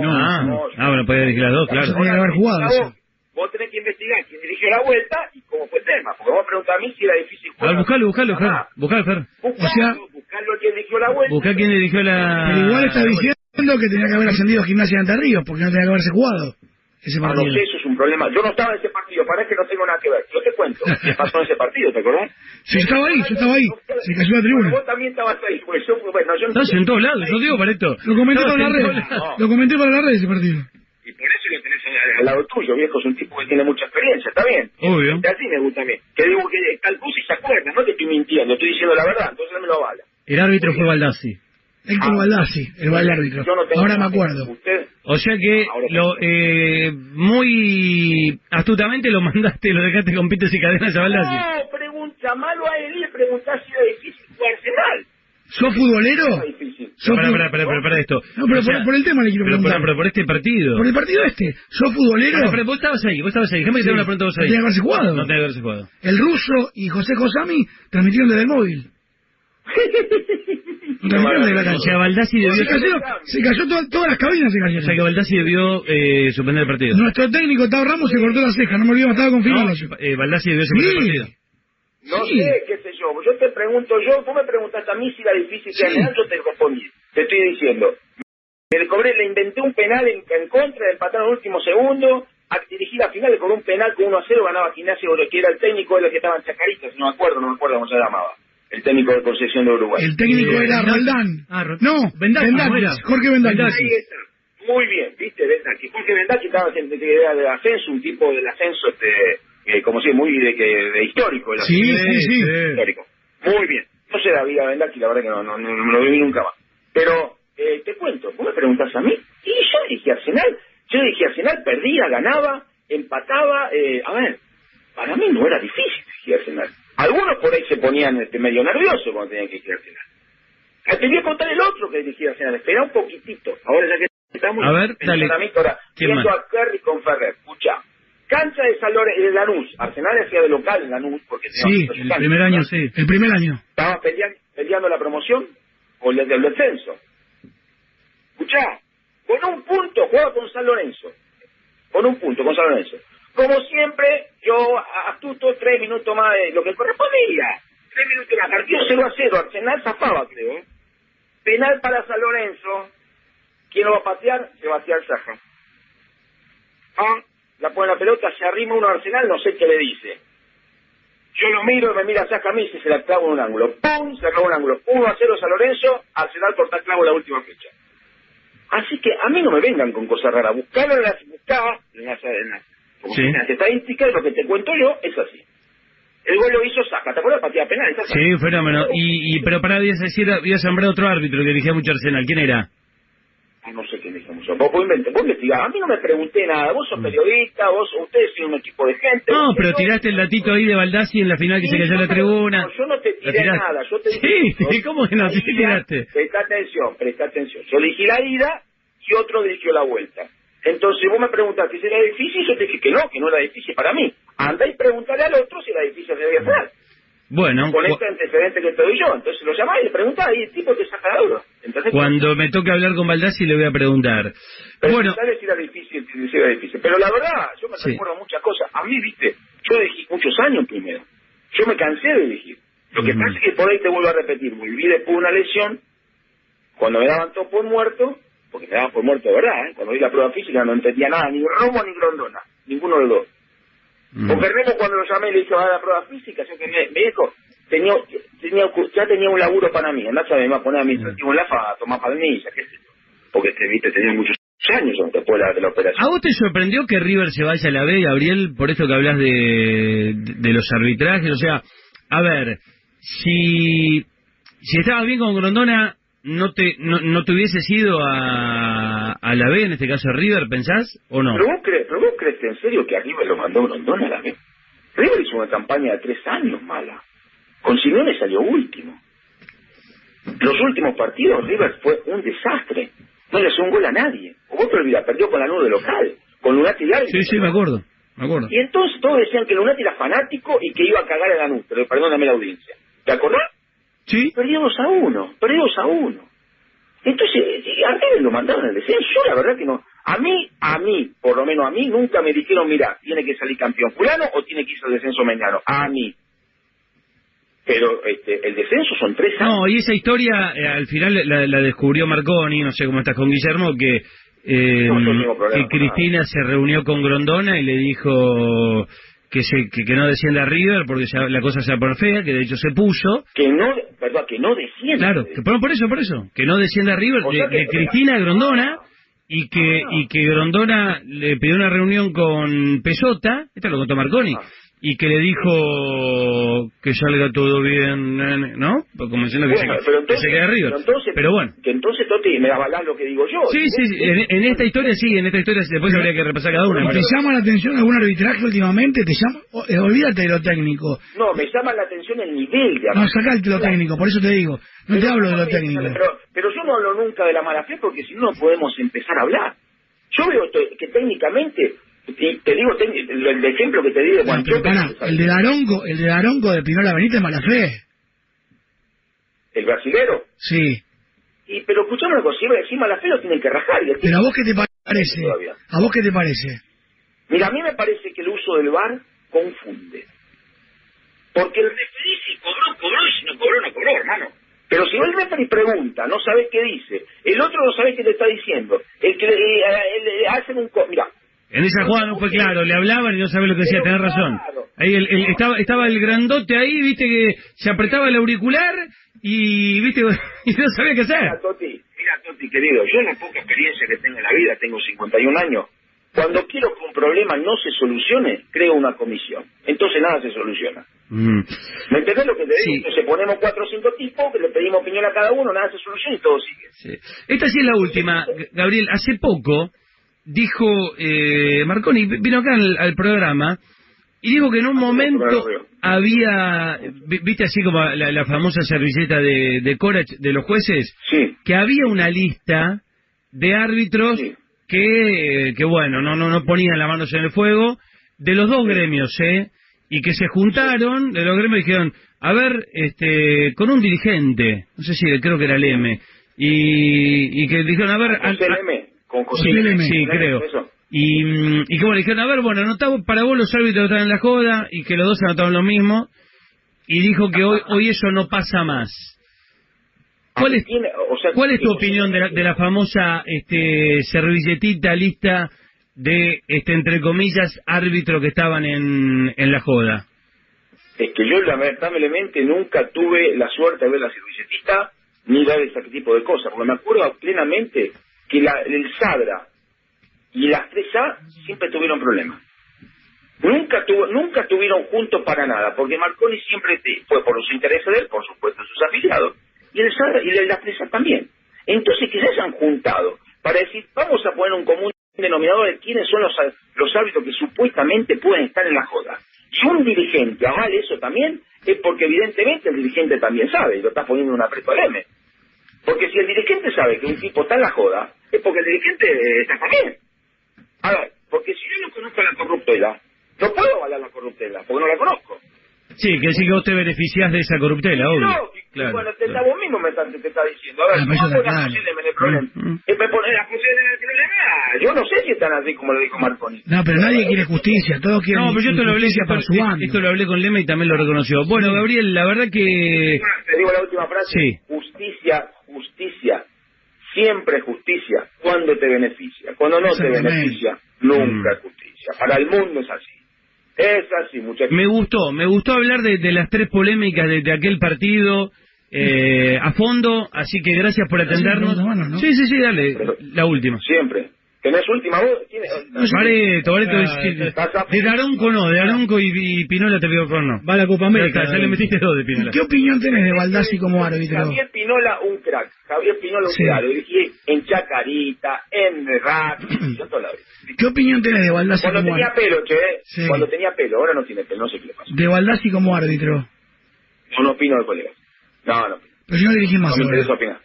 No, Ah, no, ah, bueno, podía dirigir las dos, claro. Tenía que haber jugado, Vos, tenés que investigar quién dirigió la vuelta y cómo fue el tema, porque vos me preguntás a mí si era difícil A ver, buscalo, buscalo, Fer. Buscalo, Fer. buscalo, O sea- buscalo a quién dirigió la vuelta. Buscá quién dirigió la... Pero igual está diciendo que tenía que haber ascendido Gimnasia de Entre Ríos, porque no tenía que haberse jugado ese Ah, no partido. sé, eso es un problema. Yo no estaba en ese partido, parece que no tengo nada que ver. Yo te cuento qué pasó en ese partido, ¿te acordás? Sí, yo estaba ahí, yo estaba ahí. Se cayó la tribuna. Vos también estabas ahí, pues yo, bueno, yo Estás en todos lados, yo digo para esto. Lo comenté para la red. Lo comenté para la red ese partido. Y por eso lo tenés al, al lado tuyo, viejo, es un tipo que tiene mucha experiencia, está bien. Obvio. Que así me gusta a mí. Que digo que tal cosa y se acuerda, no te estoy mintiendo, estoy diciendo la verdad, entonces no me lo avala. El árbitro fue Baldassi. Héctor Ah. Baldassi, el, el árbitro. Yo no tengo Ahora me acuerdo. Usted, O sea que lo, eh, muy astutamente lo mandaste, lo dejaste con pitos y cadenas a Baldassi. No, pregunta malo a él y le preguntás si era difícil jugar Arsenal. ¿Sos futbolero? ¿Sos Para, para, para, para, esto. No, pero O sea, por, por el tema le quiero pero, preguntar. por, pero por este partido. Por el partido este, ¿sos futbolero? Pero, pero vos estabas ahí, vos estabas ahí. Déjame que te haga una pregunta vos No ahí. tenía que haberse jugado. No tenía que haberse jugado. El ruso y José Josami transmitieron desde el móvil. <laughs> O cancha. sea, Baldassi debió... Se cayó, se cayó to- todas las cabinas se O sea, que cayeron. Baldassi debió eh, suspender el partido. Nuestro técnico Tao Ramos se cortó la ceja, no me olvido, estaba confirmado. No, eh, Baldassi debió suspender el partido. No Sí. sé, qué sé yo. Yo te pregunto yo, tú me preguntaste a mí si era difícil que Sí. Yo te respondí. Te estoy diciendo. Le cobré, le inventé un penal en, en contra, empataron en el último segundo. A dirigir la final, le cobró un penal con 1 a 0, ganaba Gimnasia Oro, que era el técnico de los que estaban chacaristas, no me acuerdo, no me acuerdo cómo se llamaba. El técnico de Concepción de Uruguay. El técnico Eh, era no- Roldán. Ah, Ro- No, Vendaki, Vendaki, ¿cómo era? Jorge Vendaki. Vendaki. Ahí está. Muy bien, viste, Vendaki. Jorge Vendaki estaba en de, de ascenso, un tipo del ascenso, este, eh, como si muy de, que- de histórico. el Sí, ascenso. sí, sí. histórico. Muy bien. No sé la vida Vendaki, la verdad que no, no, no, no lo viví nunca más. Pero eh, te cuento, vos me preguntás a mí, y yo dije Arsenal, yo dije Arsenal, perdía, ganaba, empataba, eh, a ver, para mí no era difícil dirigir Arsenal. Algunos por ahí se ponían este, medio nerviosos cuando tenían que dirigir Arsenal. Ah, Te voy a contar el otro que dirigía Arsenal, espera un poquitito, ahora ya que estamos A ver, en dale. ahora, ¿Quién viendo a Kerry con Ferrer, escucha, cancha de San Lore- de Lanús, Arsenal hacía de local en Lanús, porque Sí, teníamos ocho El primer año, sí. El primer año. estaba peleando, peleando la promoción o el del descenso. Escuchá, con un punto jugaba con San Lorenzo. Con un punto con San Lorenzo. Como siempre, yo astuto tres minutos más de lo que correspondía. Tres minutos más. Partido 0 a 0. Arsenal zafaba, creo. ¿eh? Penal para San Lorenzo. ¿Quién lo va a patear? Sebastián Saja. Ah, la pone la pelota, se arrima uno a Arsenal, no sé qué le dice. Yo lo miro me mira saca a mí y se la clavo en un ángulo. ¡Pum! Se en un ángulo. 1 a 0 San Lorenzo, Arsenal corta clavo la última fecha. Así que a mí no me vengan con cosas raras. Buscalo en las, buscá en las, en las, Sí. en las estadísticas, lo que te cuento yo es así. El gol lo hizo Saca, ¿te acuerdas? Partida penal. ¿estás Sí, fenómeno. Y, y pero para habías decir, habías nombrado otro árbitro que dirigía mucho Arsenal. ¿Quién era? No sé qué me dijimos. Vos, vos, invent- vos investigás. A mí no me pregunté nada. Vos sos periodista, vos, ustedes son un equipo de gente. No, pero Yo- tiraste el datito ahí de Baldassi en la final que se Sí, cayó yo la te- tribuna. no, yo no te ¿La tiré nada. Yo te Sí, dije- ¿cómo que no? Sí, ida, tiraste. Presta atención, presta atención. Yo elegí la ida y otro dirigió la vuelta. Entonces vos me preguntaste si era difícil, yo te dije que no, que no era difícil para mí. Anda y pregúntale al otro si era difícil de hacer. Bueno, Con este antecedente que te doy yo. Entonces lo llamás y le preguntás y el tipo te saca la duda. Entonces, cuando me toque hablar con Baldassi le voy a preguntar. Bueno, si era difícil, si era difícil. Pero la verdad, yo me Sí. recuerdo muchas cosas. A mí, viste, yo elegí muchos años primero. Yo me cansé de elegir. Lo que pasa es que por ahí te vuelvo a repetir. Volví después de una lesión, cuando me daban todo por muerto, porque me daban por muerto de verdad, ¿eh? cuando vi la prueba física no entendía nada, ni Romo ni Grondona, ninguno de los dos. Mm, Porque Remo cuando lo llamé le dije, va a la prueba física, yo que me, me dijo, tenía, tenía, ya tenía un laburo para mí, andás a me va a poner administrativo en la fa, a tomar palmilla, qué sé yo. Porque viste, tenía muchos años después de la, de la operación. ¿a vos te sorprendió que River se vaya a la B, Gabriel, por esto que hablas de, de, de los arbitrajes? O sea, a ver, si, si estabas bien con Grondona, ¿no te, no, no te hubieses ido a, a la B, en este caso a River, pensás, o no? ¿Pero vos, crees, ¿Pero vos crees que en serio que a River lo mandó Grondona a la vez? River hizo una campaña de tres años mala. Con Simeone salió último. Los últimos partidos River fue un desastre. No le hizo un gol a nadie. Vos te olvidas, perdió con la nube local, con Lunati y. Sí, sí, me acuerdo, me acuerdo. Y entonces todos decían que Lunati era fanático y que iba a cagar a Lanús, pero perdóname la audiencia. ¿Te acordás? Sí. Perdió 2 a 1, perdió 2 a 1. Entonces, eh, a River lo mandaron al descenso. Yo la verdad que no. A mí, a mí, por lo menos a mí, nunca me dijeron, mira, tiene que salir campeón fulano o tiene que irse al descenso Meñano. A mí. Pero este, el descenso son tres años. No, y esa historia eh, al final la, la descubrió Marconi, no sé cómo estás con Guillermo, que, eh, No, que Cristina se reunió con Grondona y le dijo que, se, que, que no descienda River porque ya la cosa se va a poner fea, que de hecho se puso. Que no, perdón, que no desciende. Claro, que, por, por eso, por eso, que no descienda River, O de, sea que- de Cristina a Grondona, y que, Ah. y que Grondona le pidió una reunión con Pesota, esto lo contó Marconi, Ah. Y que le dijo que salga todo bien, nene, ¿no? Pues Como diciendo que, Bueno, se, pero que entonces, se quede arriba. pero entonces, Pero bueno. que entonces Toti me avalás lo que digo yo. Sí, sí, sí, en, en esta historia sí, en esta historia después habría que repasar cada una. ¿Te llama la atención algún arbitraje últimamente? ¿Te llama? eh, olvídate de lo técnico. No, me llama la atención el nivel de No, sacarte lo técnico, por eso te digo. No te hablo de lo técnico. Pero, pero yo no hablo nunca de la mala fe porque si no no podemos empezar a hablar. Yo veo to- que técnicamente, y te digo el, el ejemplo que te di de Guanchope, pará, el de Daronco, el de Daronco de Pinola Benítez mala fe. el brasilero. Sí. Y, pero escuchame una cosa, si encima la fe lo tienen que rajar. Y Pero a vos qué te parece? Todavía. ¿A vos qué te parece? Mira, a mí me parece que el uso del VAR confunde. Porque el referí si cobró, cobró, y si no cobró, no cobró, hermano. Pero si el referí pregunta, no sabes qué dice, el otro no sabe qué te está diciendo, el que le, eh, eh, le hacen un... co- Mira, En esa jugada no fue claro, le hablaban y no sabía lo que decía, tenés razón. Ahí el- el- estaba, estaba el grandote ahí, viste que se apretaba el auricular y viste <laughs> y no sabía qué hacer. Mira, Toti, mira, Toti, querido, yo en la poca experiencia que tengo en la vida, tengo 51 años, cuando quiero que un problema no se solucione, creo una comisión. Entonces nada se soluciona. Mm. ¿Me entendés lo que te digo? Sí. Entonces ponemos cuatro o cinco tipos, que le pedimos opinión a cada uno, nada se soluciona y todo sigue. Sí. Esta sí es la última. Gabriel, hace poco dijo eh, Marconi, vino acá al, al programa, y dijo que en un momento había, vi- viste así como la, la famosa servilleta de, de Corach de los jueces, Sí. que había una lista de árbitros Sí. que, que bueno, no, no, no ponían las manos en el fuego, de los dos gremios, ¿eh? Y que se juntaron, de los gremios dijeron, a ver, este, con un dirigente, no sé si creo que era el M, y, y que dijeron, a ver, José Leme, con José Sí, sí, creo. eso. Y, mm, y que bueno, dijeron, a ver, bueno, anotamos para vos los árbitros que están en la joda y que los dos anotaron lo mismo. Y dijo que hoy, hoy eso no pasa más. ¿Cuál es, cuál es tu José opinión de la, de la famosa este, servilletita lista de, este, entre comillas, árbitros que estaban en, en la joda? Es que yo lamentablemente nunca tuve la suerte de ver la servilletita ni ver ese tipo de cosas, porque me acuerdo plenamente que la- el Sadra y las 3A siempre tuvieron problemas. Nunca tuvo, nunca tuvieron juntos para nada, porque Marconi siempre fue por los intereses de él, por supuesto, sus afiliados, y el Sadra y el- las 3A también. Entonces que se hayan juntado para decir, vamos a poner un común denominador de quiénes son los, los árbitros que supuestamente pueden estar en la joda. Si un dirigente avale eso también, es porque evidentemente el dirigente también sabe, y lo está poniendo en un aprieto al M. Porque si el dirigente sabe que un tipo está en la joda, es porque el dirigente eh, está también. A ver, porque si yo no conozco la corruptela, no puedo avalar la corruptela, porque no la conozco. Sí, que decir que vos te beneficiás de esa corruptela, obvio. No, y- y Claro, bueno, te, claro. vos mismo me estás, te está diciendo. A ver, Ah, ¿cómo está pones Leme en el problema? Mm, mm. Me a José Leme en el problema. Yo no sé si están así como lo dijo Marconi. No, pero nadie quiere justicia, todos quieren No, pero yo esto lo hablé, para su bando. esto lo hablé con Lema y también lo reconoció. Bueno, Gabriel, la verdad que... Te digo la última frase. Sí. Justicia, justicia. Siempre justicia cuando te beneficia. Cuando no te beneficia, nunca Mm. es justicia. Para el mundo es así. Es así, muchachos. Me gustó, me gustó hablar de, de las tres polémicas de, de aquel partido eh, a fondo, así que gracias por atendernos. Sí, sí, sí, dale, la última. Siempre. ¿Tenés última voz? ¿Tienes? Bareto, Bareto, Ah, es- estás a- de Daronco no, de Daronco y, y Pinola te pido por no. Va a la Copa Ya, América. está, ya le metiste dos de Pinola. ¿Qué opinión tenés de Baldassi como árbitro? Javier Pinola, un crack. Javier Pinola, un Sí. crack. Lo dirigí en Chacarita, en Rack, <clears throat> yo toda la vida. ¿Qué opinión tenés de Baldassi Cuando como tenía árbitro? pelo, che. Sí. Cuando tenía pelo, ahora no tiene pelo, no sé qué le pasa. De Baldassi como árbitro. Yo no opino de colegas. No, no opino. Pero yo no dirigí más No me interesa opinar.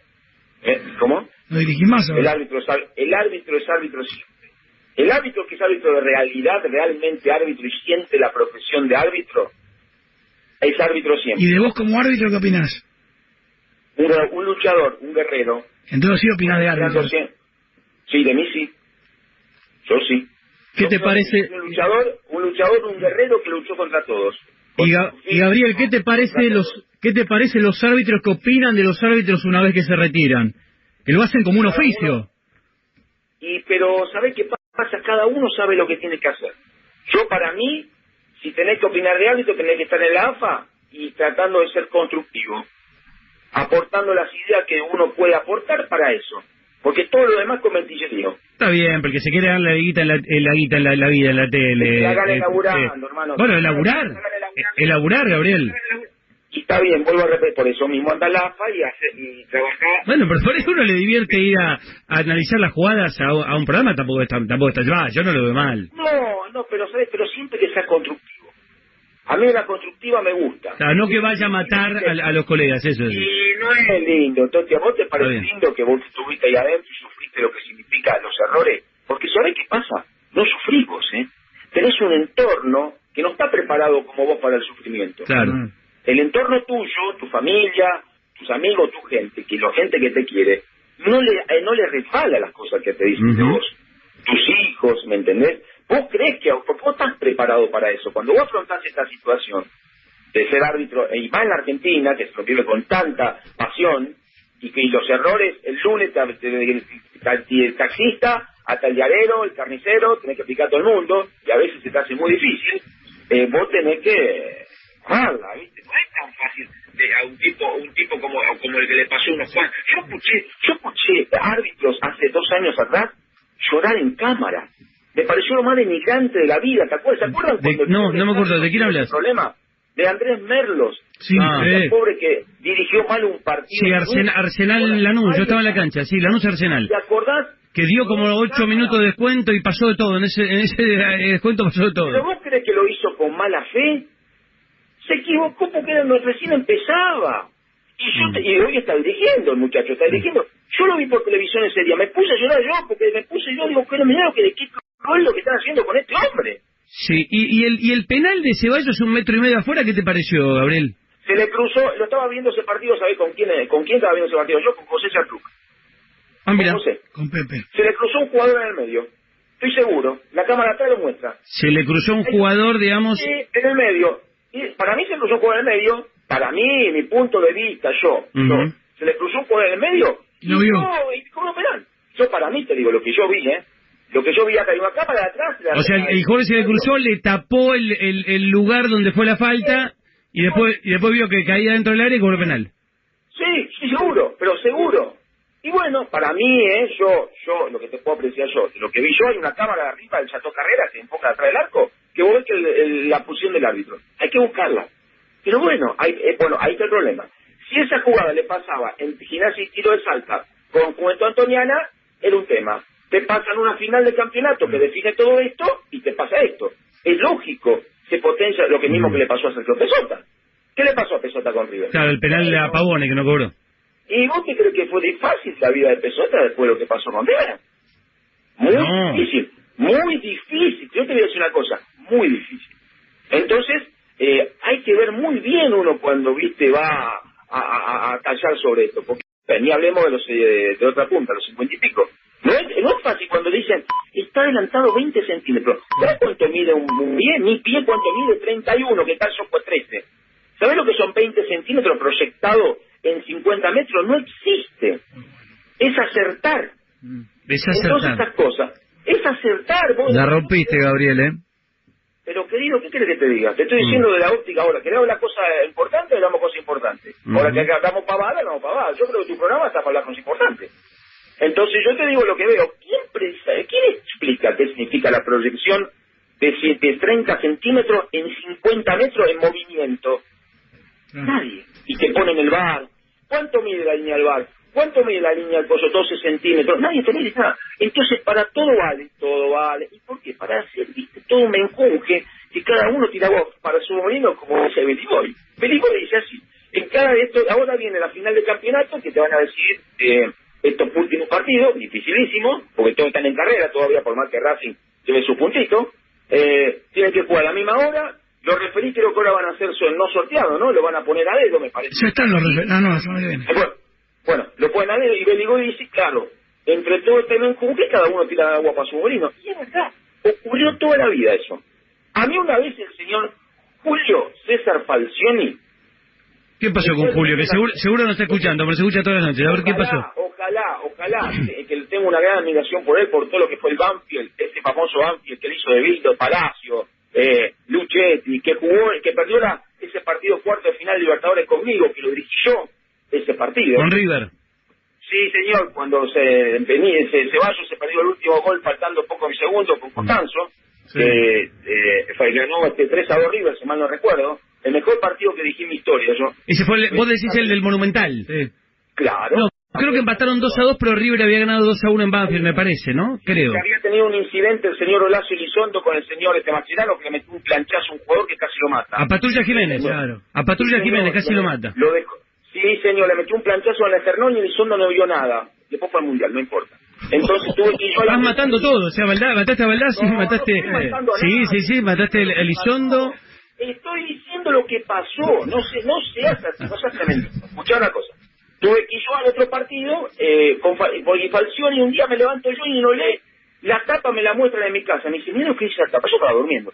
¿Eh? ¿Cómo? No dirigí más El árbitro, es, el árbitro es árbitro siempre. El árbitro que es árbitro de realidad, realmente árbitro y siente la profesión de árbitro, es árbitro siempre. ¿Y de vos como árbitro qué opinás? Un, un luchador, un guerrero. Entonces sí opinás de árbitro. Sí, de mí sí. Yo sí. ¿Qué Yo te parece? Un luchador, un luchador, un guerrero que luchó contra todos. Y, Ga- y Gabriel, ¿qué te parece los qué te parece los árbitros que opinan de los árbitros una vez que se retiran? Que lo hacen como un oficio. Y pero ¿sabés qué pasa? Cada uno sabe lo que tiene que hacer. Yo para mí, si tenés que opinar de árbitro, tenés que estar en la AFA y tratando de ser constructivo, aportando las ideas que uno puede aportar para eso. Porque todo lo demás con mentillerío. Está bien, porque se quiere dar la guita en la, en la guita en la, la vida, en la tele. Que hagan eh, elaborando, eh. hermano. Bueno, elaborar. Eh, Elaborar, Gabriel. Y está bien, vuelvo a repetir, por eso mismo anda la AFA y, hace, y trabajar. Bueno, pero por eso uno le divierte ir a, a analizar las jugadas a, a un programa, tampoco está, tampoco está, ah, yo no lo veo mal. No, no, pero sabes, pero siempre que sea constructivo. A mí la constructiva me gusta. O sea, no que vaya a matar a, a los colegas, eso es. Y no es lindo. Entonces, ¿a vos te parece lindo que vos estuviste ahí adentro y sufriste lo que significa los errores? Porque ¿sabés qué pasa? No sufrís vos, ¿eh? Tenés un entorno que no está preparado como vos para el sufrimiento. Claro. El entorno tuyo, tu familia, tus amigos, tu gente, que la gente que te quiere, no le eh, no le resbala las cosas que te dicen de vos. Tus hijos, ¿me entendés? Vos crees que, vos estás preparado para eso. Cuando vos afrontás esta situación de ser árbitro, y más en la Argentina, que se lo vive con tanta pasión, y que y los errores, el lunes, el taxista, hasta el diarero, el carnicero, tenés que explicar a todo el mundo, y a veces se te hace muy difícil, eh, vos tenés que amarla, ¿viste? No es tan fácil de, a un tipo un tipo como, como el que le pasó a unos Juan. Yo escuché, yo escuché árbitros hace dos años atrás llorar en cámara. Me pareció lo más denigrante de la vida, ¿te acuerdas? ¿Se acuerdan De- cuando no, no me acuerdo, ¿de quién hablas? problema? De Andrés Merlos. Sí, Ah, eh. pobre que dirigió mal un partido. Sí, Arsenal, Arsenal Lanús, yo estaba en la cancha, sí, Lanús Arsenal. ¿Te acordás? Que dio como ocho minutos de descuento y pasó de todo, en ese, en ese <laughs> descuento pasó de ¿Pero todo. vos crees que lo hizo con mala fe? Se equivocó porque era- recién empezaba. Y, yo Mm. te- y hoy está dirigiendo el muchacho, está dirigiendo. Yo lo vi por televisión ese día, me puse a llorar yo porque me puse yo, digo, pero mirá lo que qué es lo que están haciendo con este hombre. Sí, y, y, el, y el penal de Ceballos un metro y medio afuera, ¿qué te pareció, Gabriel? Se le cruzó, lo estaba viendo ese partido, ¿sabés con quién, con quién estaba viendo ese partido? Yo con José Chartruc. Ah, mira, Con José. Con Pepe. Se le cruzó un jugador en el medio. Estoy seguro. La cámara atrás lo muestra. se le cruzó un jugador, digamos, Sí, en el medio. Y para mí se cruzó un jugador en el medio. Para mí, mi punto de vista, yo. Yo, se le cruzó un jugador en el medio. Lo vio. No, y cómo penal. Yo para mí te digo lo que yo vi, ¿eh? Lo que yo vi acá, hay una cámara de atrás. de o sea, el, el jugador se le cruzó, le tapó el, el, el lugar donde fue la falta y después y después vio que caía dentro del área y cobró penal. Sí, sí, seguro, pero seguro. Y bueno, para mí, ¿eh? Yo, yo, lo que te puedo apreciar yo, lo que vi yo, hay una cámara de arriba del Chateau Carrera que enfoca atrás del arco, que vos ves que el- el- la posición del árbitro. Hay que buscarla. Pero bueno, hay, eh, bueno, ahí está el problema. Si esa jugada le pasaba en gimnasia y tiro de salta con Juventud Antoniana, era un tema. Te pasa en una final de campeonato que define todo esto y te pasa esto. Es lógico, se potencia lo que mismo que le pasó a Sergio Pesota. ¿Qué le pasó a Pesota con River? Claro, el penal de Pavone que no cobró. ¿Y vos te crees que fue de fácil la vida de Pesota después de lo que pasó con Rivera? Muy No. difícil, muy difícil. Yo te voy a decir una cosa, muy difícil. Entonces, eh, hay que ver muy bien uno cuando, viste, va a, a, a tallar sobre esto. Porque eh, ni hablemos de los eh, de otra punta, los cincuenta y pico. No es, no es fácil cuando dicen, está adelantado 20 centímetros. ¿Sabes cuánto mide un, un pie? Mi pie, ¿cuánto mide? 31, que calzo fue 13. ¿Sabes lo que son 20 centímetros proyectado en 50 metros? No existe. Es acertar. Es Entonces acertar. estas cosas. Es acertar. Vos, La rompiste, Gabriel, ¿eh? Pero querido, ¿qué querés que te diga? Te estoy Mm. diciendo de la óptica ahora. ¿Queremos la cosa importante o hablamos cosas importantes? Mm. Ahora que acá hablamos pavada, hablamos pavada. Yo creo que tu programa está para hablar cosas importantes. Entonces yo te digo lo que veo. ¿Quién, pre- ¿quién explica qué significa la proyección de, de 30 centímetros en 50 metros en movimiento? Nadie. Y te ponen el bar. ¿Cuánto mide la línea del bar? ¿Cuánto mide la línea del pozo? 12 centímetros. Nadie te mide nada. Entonces, para todo vale, todo vale. ¿Y por qué? Para hacer, viste, todo me enjunge que cada uno tira voz para su molino, como dice Beliboy. Beliboy dice así. En cada de estos, ahora viene la final del campeonato que te van a decir eh, estos últimos partidos, dificilísimos, porque todos están en carrera todavía, por más que Racing lleve su puntito. Eh, tienen que jugar a la misma hora. Los referís creo que ahora van a ser no sorteados, ¿no? Lo van a poner a dedo, me parece. Ya están los refer- Ah, no, que viene. Eh, Bueno, bueno, lo a dedo y Beligoy dice, claro, entre todo este menjunje cada uno tira agua para su molino. Y es verdad, ocurrió toda la vida eso. A mí una vez el señor Julio César Falcioni... ¿Qué pasó con Julio? Que seguro, seguro no está escuchando, pero se escucha todas las noches. A ver qué pasó. Ojalá, ojalá, que, que tengo una gran admiración por él, por todo lo que fue el Banfield, ese famoso Banfield que le hizo de Vildo, Palacio, eh, Luchetti, que jugó, que perdió la, ese partido cuarto de final de Libertadores conmigo, que lo dirigí yo, ese partido. Con River. Sí, señor, cuando se, venía, se, Ceballos se perdió el último gol faltando pocos segundos con Costanzo, que eh, ganó este 3 a 2 River, si mal no recuerdo, el mejor partido que dije en mi historia. Yo, Ese fue, el, vos decís el del Monumental. Claro. No, creo que empataron 2 a 2, pero River había ganado 2 a 1 en Banfield, me parece, ¿no? Creo. Que había tenido un incidente el señor Olazo Elizondo con el señor este Maxilano que le metió un planchazo a un jugador que casi lo mata. A Patrulla Jiménez, claro. A Patrulla Jiménez, casi lo mata. Lo dejó. Sí, señor, le metió un planchazo en la Esternón y Elizondo no vio nada. Después fue al Mundial, no importa. Entonces que ir yo a. Estás matando todo, o sea, Valdá, mataste a Valdás, sí, No, mataste... matando a sí, sí, sí, mataste a Elizondo. Estoy diciendo lo que pasó, no sé, no seas así, no seas tremendo. Escuchá una cosa. Tuve que ir yo al otro partido, eh, con porque Falcioni un día me levanto yo y no lee, la tapa me la muestran en mi casa. Me dice, mira lo que dice la tapa, yo estaba durmiendo.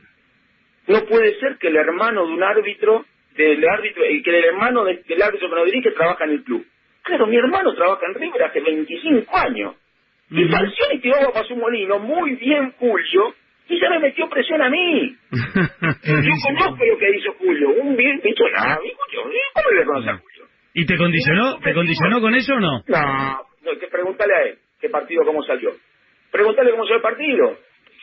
No puede ser que el hermano de un árbitro, del árbitro, eh, que el hermano de- del árbitro que nos dirige trabaja en el club. Claro, mi hermano trabaja en River hace 25 años. Y Falcioni tiró agua para su molino, muy bien Julio, y ya me metió presión a mí. <laughs> Yo conozco lo que hizo Julio, un bien bicho nada, ¿cómo le conoce a Julio? ¿Y te condicionó? ¿Te condicionó con eso o no? No, no, que pregúntale a él, qué partido, cómo salió. Pregúntale cómo salió el partido.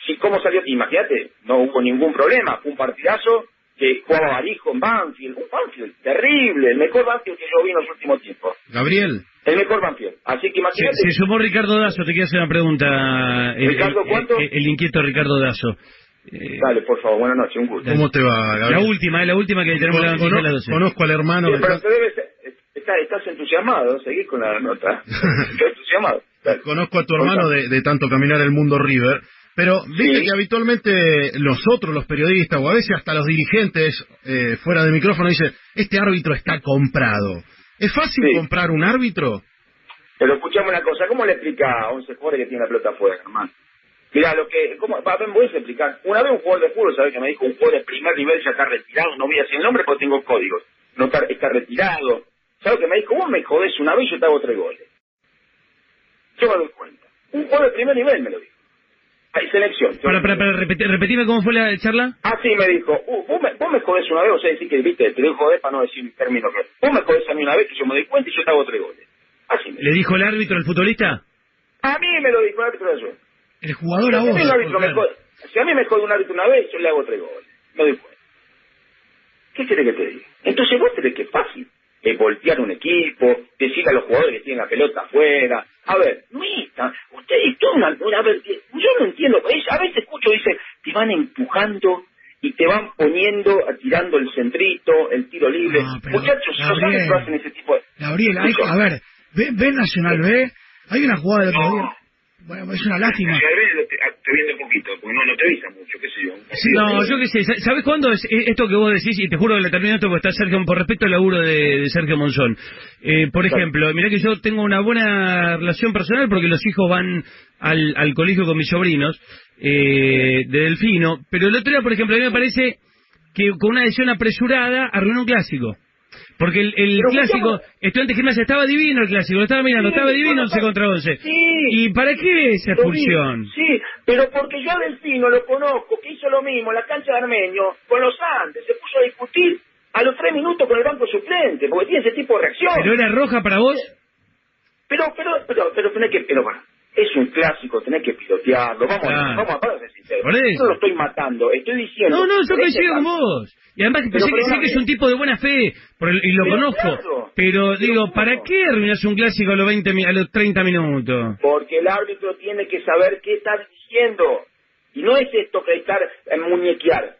Si cómo salió, imagínate, no hubo ningún problema, fue un partidazo que jugaba Barijo en Banfield, un Banfield terrible, el mejor Banfield que yo vi en los últimos tiempos. Gabriel. El mejor Banfield. Así que Se, imagínate. se sumó Ricardo Dazo, te quiero hacer una pregunta. El, ¿Ricardo el- cuánto? el- el inquieto Ricardo Dazo. Eh, Dale, por favor, buenas noches, un gusto. ¿Cómo te va, la Gabriel? última, es la última que tenemos la noticia a las 12. Conozco al hermano Sí, de pero te debes, está- estás entusiasmado, seguís con la nota. <laughs> Estás entusiasmado. Dale. Conozco a tu hermano de, de tanto caminar el mundo River, pero viste Sí. que habitualmente nosotros, los periodistas, o a veces hasta los dirigentes eh, fuera de micrófono, dicen, este árbitro está comprado. ¿Es fácil Sí. comprar un árbitro? Pero escuchame una cosa, ¿cómo le explica a 11 jugadores que tiene la pelota afuera, hermano? Mira, lo que, ¿cómo? Me voy a explicar. Una vez un jugador de fútbol, ¿sabes? Que me dijo, un jugador de primer nivel ya está retirado, no voy a decir el nombre porque tengo códigos. No está, está retirado. ¿Sabes que me dijo? Vos me jodés una vez y yo te hago tres goles. Yo me doy cuenta. Un jugador de primer nivel me lo dijo. Hay selección. Para, para, para, repetir, repetime cómo fue la charla. Ah, sí, me dijo, uh, vos, me, vos me jodés una vez, o sea, decir que, viste, te digo joder para no decir un término que... Vos me jodés a mí una vez que yo me doy cuenta y yo te hago tres goles. Así me ¿Le dijo el árbitro al futbolista? A mí me lo dijo el árbitro de. El jugador a Si a vos. árbitro me jode- si a mí me jode un árbitro una vez, yo le hago tres goles. Me doy cuenta. ¿Qué querés que te diga? Entonces vos tenés que es fácil. Es voltear un equipo, decir a los jugadores que tienen la pelota afuera. A ver, mira, usted esto es una, ver, yo no entiendo. A veces escucho, dice, te van empujando y te van poniendo, tirando el centrito, el tiro libre. No, pero, Muchachos, Gabriel, árbitros hacen ese tipo de... Gabriel, hay, a ver, ve, ve Nacional B, hay una jugada del otro día. Bueno, es una lástima. te, un poquito, porque no, no te avisa mucho, qué sé yo. No, yo qué sé. Sa- ¿Sabes cuándo es eh, esto que vos decís? Y te juro que le termino esto porque está Sergio, por respeto al laburo de, de Sergio Monzón. Eh, por ejemplo, mirá que yo tengo una buena relación personal porque los hijos van al, al colegio con mis sobrinos eh, de Delfino. Pero el otro día, por ejemplo, a mí me parece que con una decisión apresurada arruinó un clásico. Porque el, el Pero clásico, estudiante de gimnasia, estaba divino el clásico, lo estaba mirando, Sí, estaba divino bueno, 11 contra 11. Sí. ¿Y para qué esa expulsión? Sí, pero porque yo a Delfino lo conozco, que hizo lo mismo en la cancha de Armenio con los Andes, se puso a discutir a los tres minutos con el banco suplente, porque tiene ese tipo de reacción. ¿Pero era roja para vos? Pero, pero, pero, pero tenés que, pero bueno, es un clásico, tenés que pilotearlo, vamos, Claro. a, vamos, a, vamos a ser sinceros. No lo estoy matando, estoy diciendo. No, no, yo coincido con vos. Y además que Pero sé, que, sé que es un tipo de buena fe, por el- y lo Pero conozco. claro, pero digo, ¿para qué arruinás un clásico a los 20 mi- a los 30 minutos? Porque el árbitro tiene que saber qué está diciendo. Y no es esto que estar en muñequear.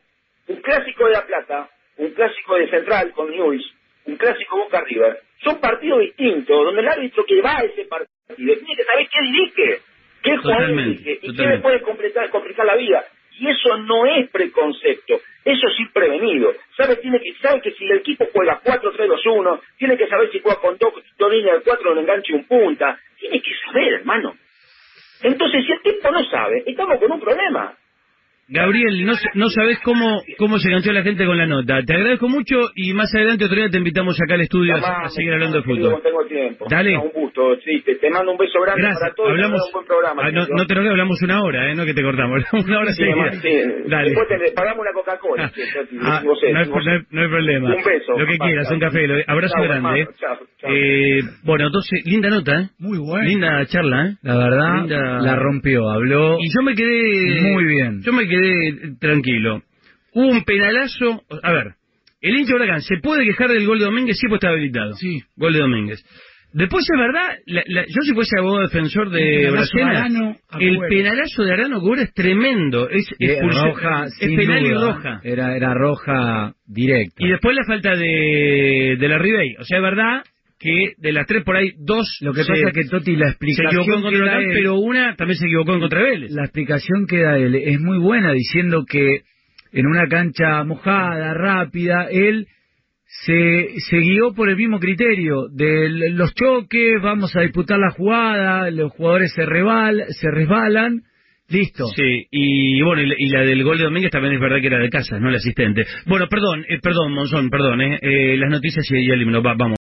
Un clásico de La Plata, un clásico de Central con News, un clásico Boca River, son partidos distintos, donde el árbitro que va a ese partido tiene que saber qué dirige, qué jugador dirige y qué le puede completar, complicar la vida. Y eso no es preconcepto, eso sí prevenido. Sabe, tiene que, sabe que si el equipo juega 4-3-2-1, tiene que saber si juega con dos, dos líneas de cuatro, un enganche y un punta. Tiene que saber, hermano. Entonces, si el tipo no sabe, estamos con un problema. Gabriel, no, no sabes cómo, cómo se enganchó la gente con la nota. Te agradezco mucho y más adelante otro día te invitamos acá al estudio a, seguir hablando de fútbol. No tengo tiempo. Dale. No, un gusto. Sí, te, te mando un beso grande Gracias. para todos. y Hablamos. un buen programa. Ah, no, te lo hablamos una hora, ¿eh? No que te cortamos. <laughs> Una hora Sí, seguida. además, sí. Dale. Después te pagamos una Coca-Cola. Ah, eso, no, hay, decimos no hay- no hay problema. Un beso, Lo que papá, quieras, chao. un café. lo- abrazo Chao, grande. hermano, ¿eh? chao, chao. Eh, bueno, entonces, linda nota, ¿eh? Muy bueno. Linda charla, ¿eh? La verdad, Linda- la rompió, habló Y yo me quedé... muy bien. Yo me quedé eh, tranquilo. Hubo un penalazo... A ver, el hincha de Huracán, ¿se puede quejar del gol de Domínguez? Sí, pues está habilitado. Sí. Gol de Domínguez. Después es verdad, la- la- yo si fuese abogado defensor de a el penalazo de Arano Cubero es tremendo. Es, expulsión- roja, es sin penal y roja. Era, era roja directa. Y después la falta de, de la Ribey. O sea, es verdad que de las tres por ahí, dos Lo que se- pasa es que Toti, la se explicación equivocó en contra él- pero una también se equivocó en contra Vélez. la explicación que da él es muy buena, diciendo que en una cancha mojada, rápida, él se, se guió por el mismo criterio de los choques, vamos a disputar la jugada, los jugadores se, rebal, se resbalan, listo. Sí, y bueno, y la, y la del gol de Domínguez también es verdad que era de casa, no el asistente. Bueno, perdón, eh, perdón, Monzón, perdón, eh, eh, las noticias y ya eliminó, va- vamos.